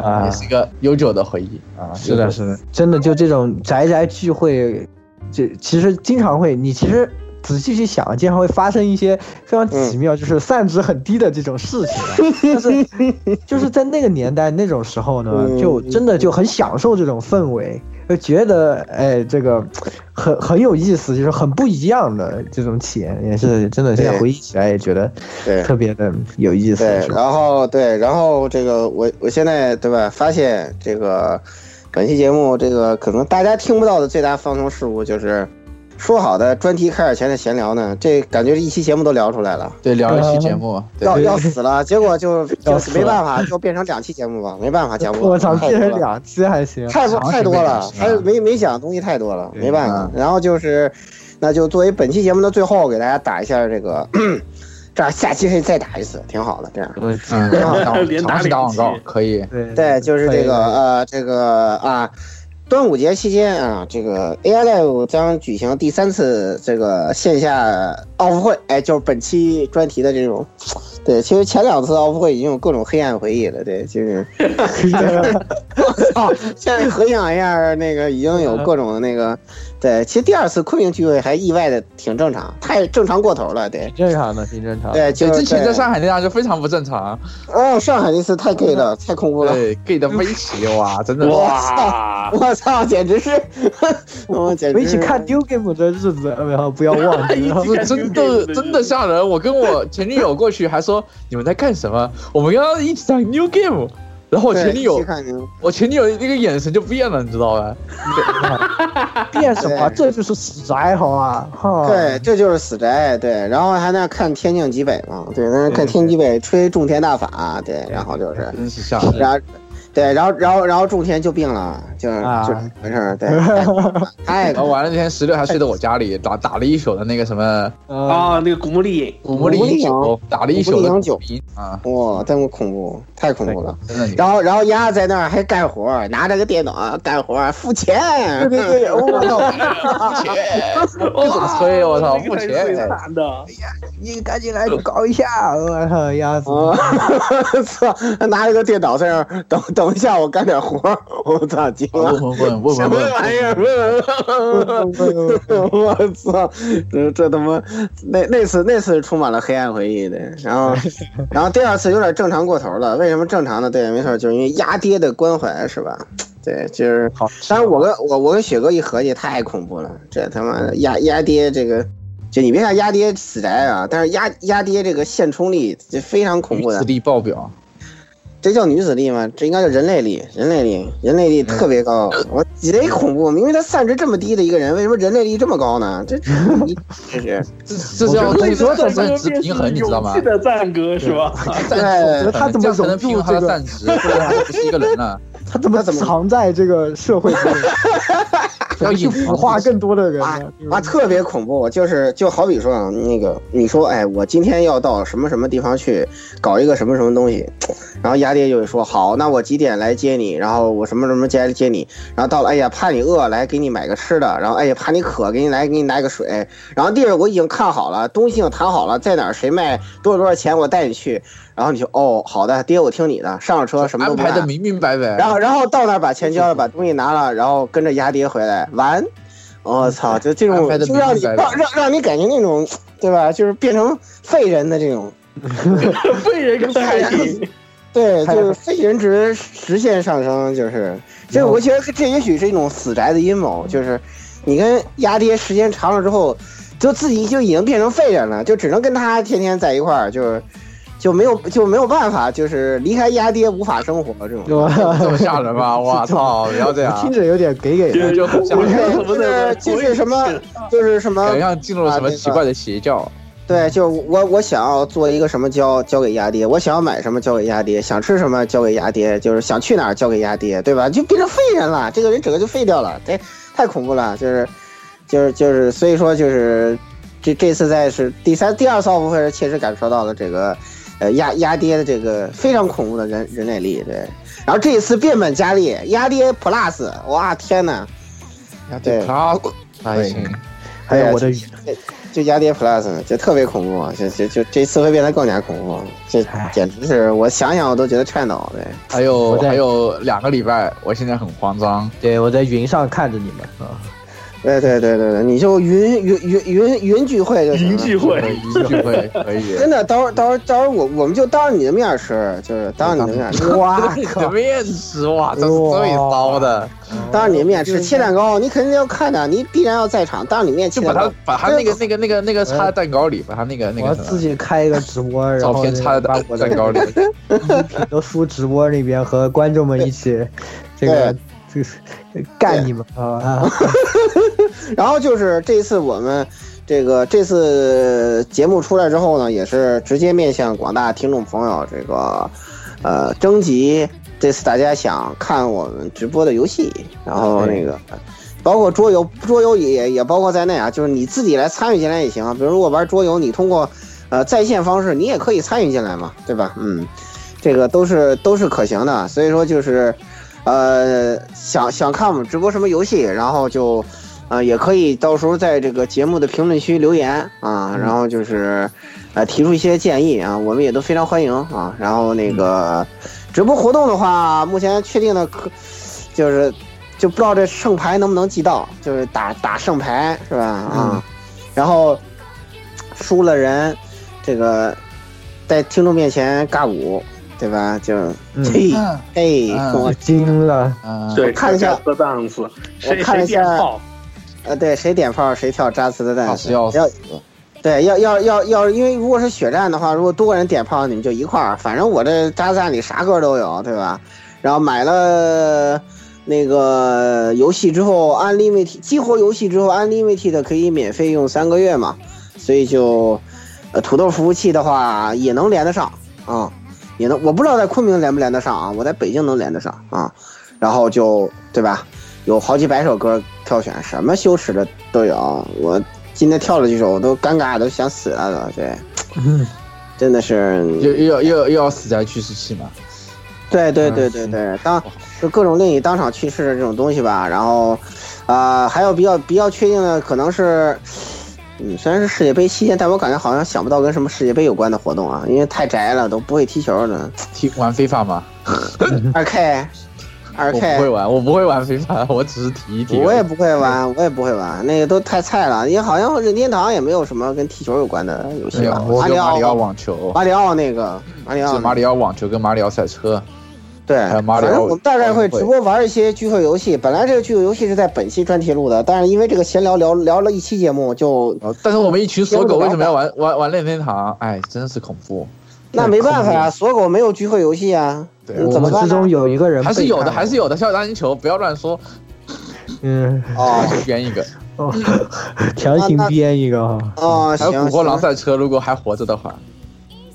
这啊也是一个悠久的回忆啊，是的，是的，真的就这种宅宅聚会，这其实经常会，你其实仔细去想，经常会发生一些非常奇妙，就是散值很低的这种事情啊。但是就是在那个年代那种时候呢，嗯就真的就很享受这种氛围，就觉得哎，这个很很有意思，就是很不一样的这种体验，也是真的。现在回忆起来也觉得对特别的有意思。对，然后对，然后这个我我现在对吧，发现这个本期节目这个可能大家听不到的最大放松事物就是。说好的专题开始前的闲聊呢，这感觉一期节目都聊出来了，对，聊一期节目，对。要要死了，结果就 就是没办法，就变成两期节目吧，没办法讲不完。我操，变成两期还行。太多太多了，还没没讲的东西太多了，没办法。嗯。然后就是，那就作为本期节目的最后，给大家打一下这个，这样下期可以再打一次，挺好的。这样，我嗯，打 连打广两期。告可以，对对，就是这个呃，这个啊，端午节期间啊，这个 AI Live 将举行第三次这个线下 off 会，哎，就是本期专题的这种。对，其实前两次 off 会已经有各种黑暗回忆了，对，就是，我操，现在回想一下，那个已经有各种那个对，其实第二次昆明聚会还意外的挺正常，太正常过头了，对，正常的，挺正常。对，就之前在上海那样就非常不正常，哦，上海那次太 gay 了，太恐怖了。对，gay 的飞起哇，真的哇，我操，简直是，我简直是我一起看 New Game 的日子，然后不要忘记。真的真的吓人。我跟我前女友过去还说你们在干什么？我们要一起上 New Game。然后我前女友我前女友那个眼神就变了，你知道吧？变什么？这就是死宅，好吧？对，这就是死宅，对，然后还在那看天境极北嘛，对，在那看天极北吹种田大法，对，然后就是，真是吓人。然后，对，然后然后然后种田就病了，就啊就没事儿，对，太然后完了那天十六还睡在我家里打打了一宿的那个什么呃，啊，那个古墓丽影，古墓丽影，打了一宿的古墓丽影酒啤啊，哇，这么恐怖，太恐怖了。真的。然后然后丫在那儿还干活，拿着个电脑干活，付钱，对对对，我操！不怎么吹，我操，付钱。惨的，你赶紧来搞一下，我操，丫子！我操！拿着个电脑在那儿等等一下，我干点活。我操，惊问问问什么玩意儿？我操！这这他妈那那次那次充满了黑暗回忆的。然后然后第二次有点正常过头了。为什么正常呢？对，没错，就是因为压爹的关怀是吧？对，就是。好，但是我跟我我跟雪哥一合计，太恐怖了，这他妈压压爹这个。就你别看压爹死宅啊，但是压压爹这个现充力这非常恐怖的，力爆表，这叫女子力吗？这应该叫人类力，人类力，人类力特别高。我贼恐怖，明明他散值这么低的一个人，为什么人类力这么高呢？这这这是这这是要所以说这是这个要值平衡，你知道吗勇气？的赞歌是吧？对他怎么这样才能平衡散值，不然他就不是一个人了。他怎么怎么藏在这个社会中，要去腐化更多的人啊？啊，特别恐怖。就是就好比说啊，那个你说，哎，我今天要到什么什么地方去搞一个什么什么东西，然后丫爹就会说好，那我几点来接你？然后我什么什么接接你？然后到了，哎呀，怕你饿，来给你买个吃的。然后哎呀，怕你渴，给你来给你拿个水。然后地儿我已经看好了，东西已经谈好了，在哪儿谁卖多少多少钱，我带你去。然后你就哦，好的，爹，我听你的，上了车什么都不干安排的明明白白。然后然后到那儿把钱交了，把东西拿了，然后跟着丫爹回来完。我操！就这种就让你让让让你感觉那种，对吧？就是变成废人的这种，废人跟太硬，对，就是废人值实现上升，就是这，我觉得这也许是一种死宅的阴谋，就是你跟压爹时间长了之后，就自己就已经变成废人了，就只能跟他天天在一块儿，就是就没有就没有办法，就是离开丫爹无法生活这种。这么吓人吗？我操！不要这样听，着有点给给的。就很吓人，是，就是什么，就是什么感觉像进入了什么奇怪的邪教。对，就我我想要做一个什么交交给丫爹，我想要买什么交给丫爹，想吃什么交给丫爹，就是想去哪儿交给丫爹，对吧？就变成废人了，这个人整个就废掉了，这太恐怖了，就是就是就是，所以说就是这这次在是第三第二次奥运会是切实感受到了这个呃压压跌的这个非常恐怖的人人类力，对。然后这一次变本加厉，压跌 Plus，哇天呐，对他哎行，还有我的就压跌 Plus 呢，就特别恐怖，就就就这次会变得更加恐怖，这简直是我想想我都觉得颤抖。对，还有还有两个礼拜，我现在很慌张。对我在云上看着你们啊，对对对对对，你就云云云云云聚会就行了。云聚会，云聚会可以，真的，到时候到时候到时候我我们就当着你的面吃，就是当着你的面吃，哇你的面吃哇，这是最骚的，当着你的面吃切蛋糕，你肯定要看的，你必然要在场，当着你面切就把蛋糕它。把它那个那个那个那个插在蛋糕里，把它那个那个自己开一个直播，然后片插在把蛋糕里。都输直播那边和观众们一起，这个这个干你们啊！然后就是这次我们这个这次节目出来之后呢，也是直接面向广大听众朋友这个呃征集这次大家想看我们直播的游戏，然后那个。包括桌游，桌游也也包括在内啊，就是你自己来参与进来也行。比如如果玩桌游，你通过呃在线方式，你也可以参与进来嘛，对吧？嗯，这个都是都是可行的。所以说就是，呃，想想看我们直播什么游戏，然后就呃也可以到时候在这个节目的评论区留言啊，然后就是呃提出一些建议啊，我们也都非常欢迎啊。然后那个直播活动的话，目前确定的可就是。就不知道这圣牌能不能寄到，就是打打圣牌是吧？啊，然后输了人，这个在听众面前尬舞，对吧？就嘿嘿，跟我惊了，对，看一下。的 dance，谁谁看一下。点炮，呃，对，谁点炮谁跳扎斯的蛋，是要死。要对，要要要要，因为如果是血战的话，如果多个人点炮，你们就一块儿。反正我这扎赞里啥歌都有，对吧？然后买了那个游戏之后，Unlimited 激活游戏之后，Unlimited 可以免费用三个月嘛，所以就呃土豆服务器的话也能连得上啊，也能。我不知道在昆明连不连得上啊，我在北京能连得上啊。然后就对吧？有好几百首歌挑选，什么羞耻的都有。我今天跳了几首，我都尴尬，都想死了都。对，真的是又又要又要又要死在去世器嘛？对对对对对，当就各种令你当场去世的这种东西吧。然后，啊、还有比较比较确定的可能是，嗯，虽然是世界杯期间，但我感觉好像想不到跟什么世界杯有关的活动啊，因为太宅了，都不会踢球的。踢玩非法吗？二 K，二 K 不会玩，我不会玩非法，我只是提一提。我也不会玩，我也不会玩，那个都太菜了。也好像任天堂也没有什么跟踢球有关的游戏吧？马里奥网球，马里奥那个马里奥马里奥网球跟马里奥赛车。对，还有马里奥反正我们大概会直播玩一些聚会游戏。本来这个聚会游戏是在本期专题录的，但是因为这个闲聊聊聊了一期节目，就哦但是我们一群锁狗为什么要玩玩玩任天堂？哎，真是恐怖。那没办法呀，锁狗没有聚会游戏啊，对嗯怎么之中有一个人还是有的，还是有的。小打篮球，不要乱说，嗯，哦编一个。哦，强行编一个哈。哦，还有，古惑狼赛车，如果还活着的话，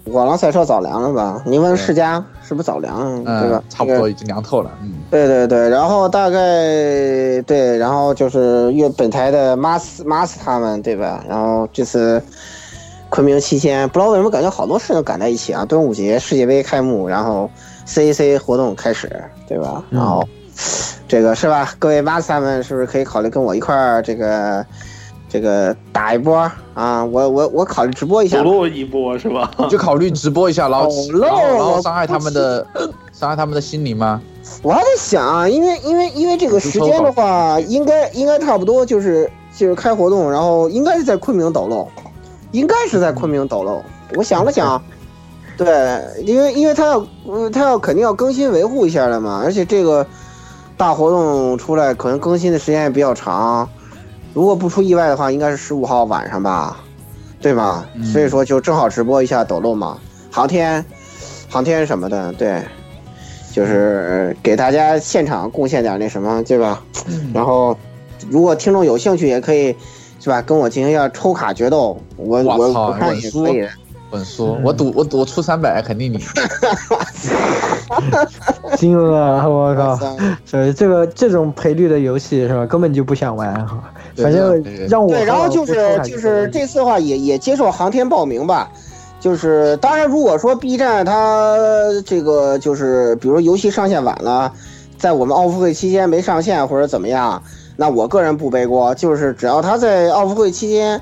古惑狼赛车早凉了吧？你问世嘉是不是早凉？对吧嗯？，差不多已经凉透了。嗯，对对对，然后大概对，然后就是乐本台的 Mas Mas 他们对吧？然后这次昆明期间，不知道为什么感觉好多事情赶在一起啊！端午节、世界杯开幕，然后 CAC 活动开始，对吧？然后、这个是吧？各位 Mas 他们是不是可以考虑跟我一块儿这个这个打一波啊？我我我考虑直播一下走吧。路一波是吧？就考虑直播一下，然后 哦然后然后伤害他们的伤害他们的心灵吗？我还在想啊，因为因为因为这个时间的话，应该应该差不多就是就是开活动，然后应该是在昆明抖漏，应该是在昆明抖漏。我想了想，对，因为因为他要呃他要肯定要更新维护一下的嘛，而且这个大活动出来可能更新的时间也比较长，如果不出意外的话，应该是十五号晚上吧，对吧？嗯所以说就正好直播一下抖漏嘛，航天航天什么的，对。就是给大家现场贡献点那什么，对吧？然后，如果听众有兴趣，也可以，是吧？跟我进行一下抽卡决斗，我我我我看稳输也可以。稳输，我赌我赌我出三百，肯定你。惊了，我靠！所以这个这种赔率的游戏是吧？根本就不想玩哈。对反正让我对，然后就是就是这次的话也也接受航天报名吧。就是当然，如果说 B 站它这个就是，比如游戏上线晚了，在我们奥运会期间没上线或者怎么样，那我个人不背锅。就是只要他在奥运会期间，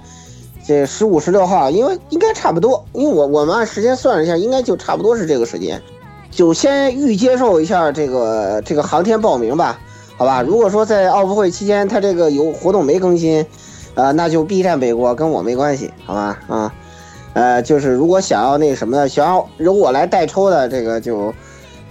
这十五、十六号，因为应该差不多，因为我我们按时间算了一下，应该就差不多是这个时间，就先预接受一下这个这个航天报名吧，好吧？如果说在奥运会期间他这个有活动没更新，呃，那就 B 站背锅，跟我没关系，好吧？啊，呃，就是如果想要那什么的，想要由我来代抽的，这个就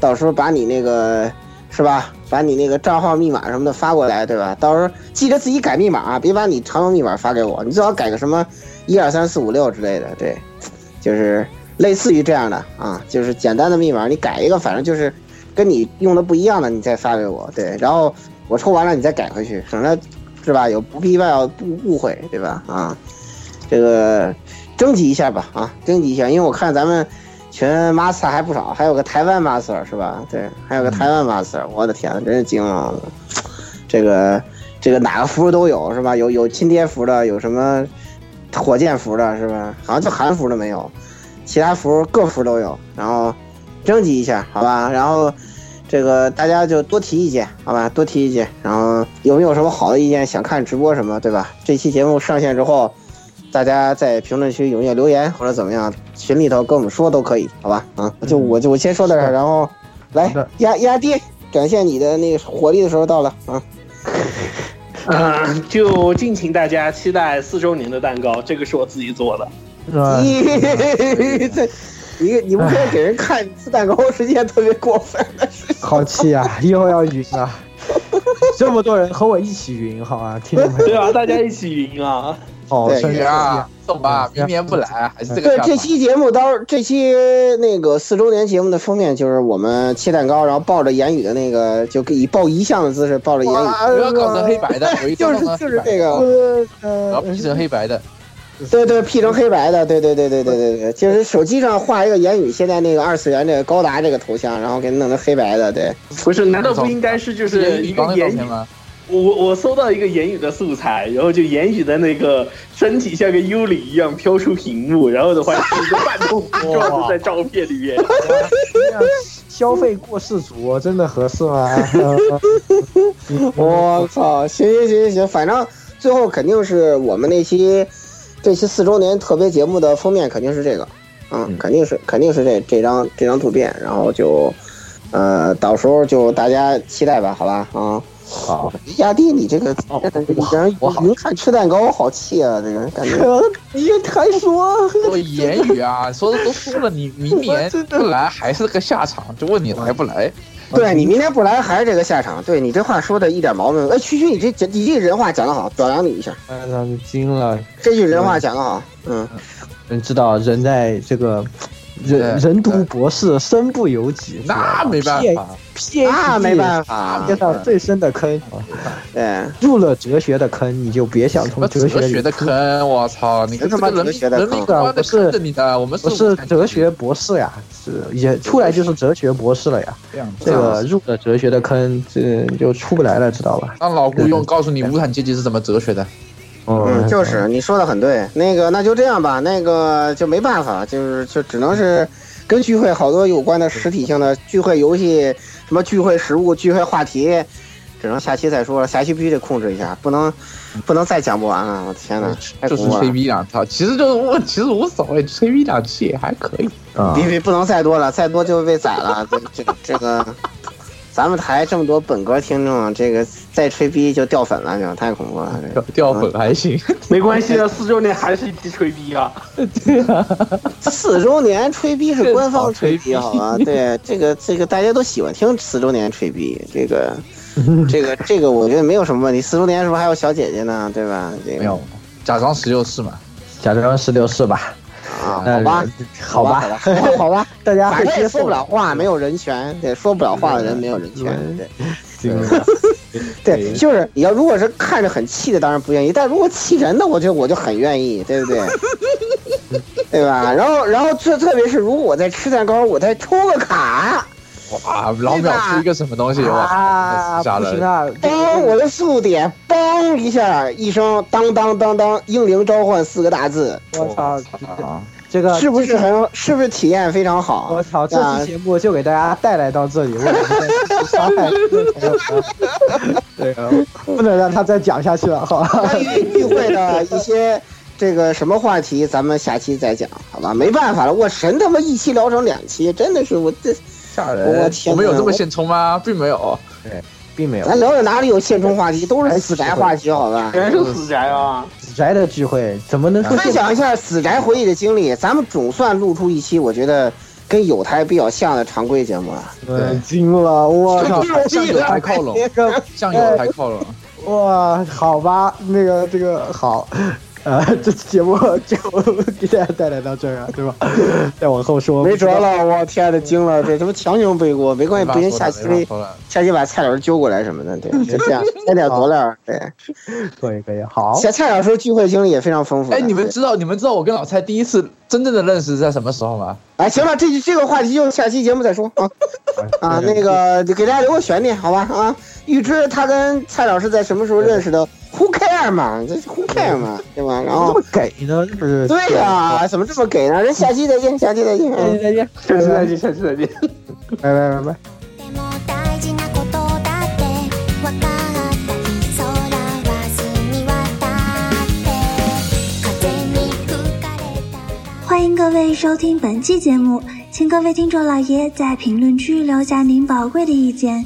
到时候把你那个是吧？把你那个账号密码什么的发过来，对吧？到时候记得自己改密码，别把你常用密码发给我，你最好改个什么一二三四五六之类的，对，就是类似于这样的啊，就是简单的密码，你改一个，反正就是跟你用的不一样的，你再发给我，对，然后我抽完了你再改回去，省得是吧？有不必要误误会，对吧？啊，这个征集一下吧，啊，征集一下，因为我看咱们群 master 还不少，还有个台湾 master 是吧？对，还有个台湾 master，我的天，真是惊了，这个这个哪个服都有是吧？有有亲爹服的，有什么火箭服的是吧？好像就韩服的没有，其他服各服都有，然后征集一下，好吧？然后。这个大家就多提意见，好吧？多提意见，然后有没有什么好的意见，想看直播什么，对吧？这期节目上线之后，大家在评论区踊跃留言或者怎么样，群里头跟我们说都可以，好吧？啊，就我就我先说到这儿，然后来压压低，展现你的那个火力的时候到了啊。嗯，就敬请大家期待四周年的蛋糕，这个是我自己做的。是吧？这，你你们可以给人看吃蛋糕是件特别过分的事情。好气啊！以后要晕啊！这么多人和我一起晕，好啊，听。对啊，大家一起晕啊！哦，对生日啊，送吧，明年不来还是这个对，这期节目到时候这期那个四周年节目的封面就是我们切蛋糕，然后抱着言语的那个，就以抱遗像的姿势抱着言语，不要搞成黑白的，就是就是这个，然后 P 成黑白的，对对，P 成黑白的，对对对对对对对，就是手机上画一个言语，现在那个二次元这个高达这个头像，然后给弄成黑白的，对，不是，难道不应该是就是一个言语？吗？我我搜到一个言语的素材，然后就言语的那个身体像个幽灵一样飘出屏幕，然后的话是一个半透明 状的在照片里面。消费过世族真的合适吗？我操，行行行行行，反正最后肯定是我们那期这期四周年特别节目的封面肯定是这个，嗯，肯定是肯定是这这张这张图片，然后就呃到时候就大家期待吧，好吧啊。好，亚弟，你这个哦 这个让人云看吃蛋糕，好气啊！这个感觉，你还说我言语啊，说的都说了，你 明年不来还是这个下场，就问你来不来。对你明天不来还是这个下场，对你这话说的一点毛病。哎，区区，你这这你这人话讲得好，表扬你一下，哎，让你惊了。这句人话讲得好，嗯，人知道人在这个人人读博士，身不由己，那没办法，，P 那没办法，接上最深的坑，对，入了哲学的坑，你就别想从哲学里哲学的坑，我操！你什么这个人哲学的坑？人民观的看着你的，我们不是哲学博士呀，是也出来就是哲学博士了呀。这个入了哲学的坑，这就出不来了，知道吧？让老顾用告诉你无产阶级是怎么哲学的。嗯，就是你说的很对。那个，那就这样吧，那个就没办法，就是就只能是跟聚会好多有关的实体性的聚会游戏，什么聚会食物、聚会话题，只能下期再说了。下期必须得控制一下，不能不能再讲不完了。我天哪，太就是吹！逼两套，其实就是我其实无所谓，吹逼两期也还可以。啊必须不能再多了，再多就被宰了。这这这个，咱们台这么多本格听众，这个再吹逼就掉粉了，就太恐怖了。这个掉粉还行，没关系啊，四周年还是一批吹逼啊！四周年吹逼是官方吹逼，好吧？对，这个这个大家都喜欢听四周年吹逼，这个这个这个我觉得没有什么问题。四周年是不是还有小姐姐呢？对吧？这个没有假装十六式嘛。假装十六式吧，啊，呃好吧，好吧，好吧，大家反正也说不了话，没有人权，对，说不了话的人没有人权，对。对，就是你要如果是看着很气的，当然不愿意；但如果气人的，我觉得我就很愿意，对不对？对吧？然后，然后最特别是如果我在吃蛋糕，我再抽个卡，哇，老秒出一个什么东西哇，啊，吓人！不行啊！当我的速点，嘣一下，一声当当当当，英灵召唤四个大字，我操，啊，这个是不是很？是不是体验非常好？我操！这啊期节目就给大家带来到这里。对啊，不能让他再讲下去了，好吧？关于聚会的一些这个什么话题，咱们下期再讲，好吧？没办法了，我神他妈一期聊成两期，真的是我这吓人！我天我们有这么现充吗？并没有。对并没有咱聊的哪里有现充话题，都是死宅话题，好吧？全是死宅啊！死宅的聚会怎么能说分享一下死宅回忆的经历，咱们总算录出一期，我觉得跟有台比较像的常规节目了。对，惊了！我靠！向有台靠拢，那个向有台靠拢。哇，好吧，那个这个好，呃，这期节目就给大家带来到这儿啊，对吧？再往后说没辙了，我天呐，惊了，这他妈强行背锅，没关系，不行，下期下期把蔡老师揪过来什么的，对，就这样添 点佐料，对。可以可以，好，蔡蔡老师聚会经历也非常丰富的。哎，你们知道你们知道我跟老蔡第一次真正的认识是在什么时候吗？哎，行了，这这个话题就下期节目再说啊 啊，那个给大家留个悬念，好吧啊？预知他跟蔡老师在什么时候认识的？Who care 嘛？这 Who care 嘛？对吧？然后这么给呢？是不是？对呀，怎么这么给呢？人下期再见，下期再见。嗯再见，下次再见，下次再见。拜拜拜拜。でも大事なことだって分かった日空は澄み渡って風に吹かれたら欢迎各位收听本期节目，请各位听众老爷在评论区留下您宝贵的意见。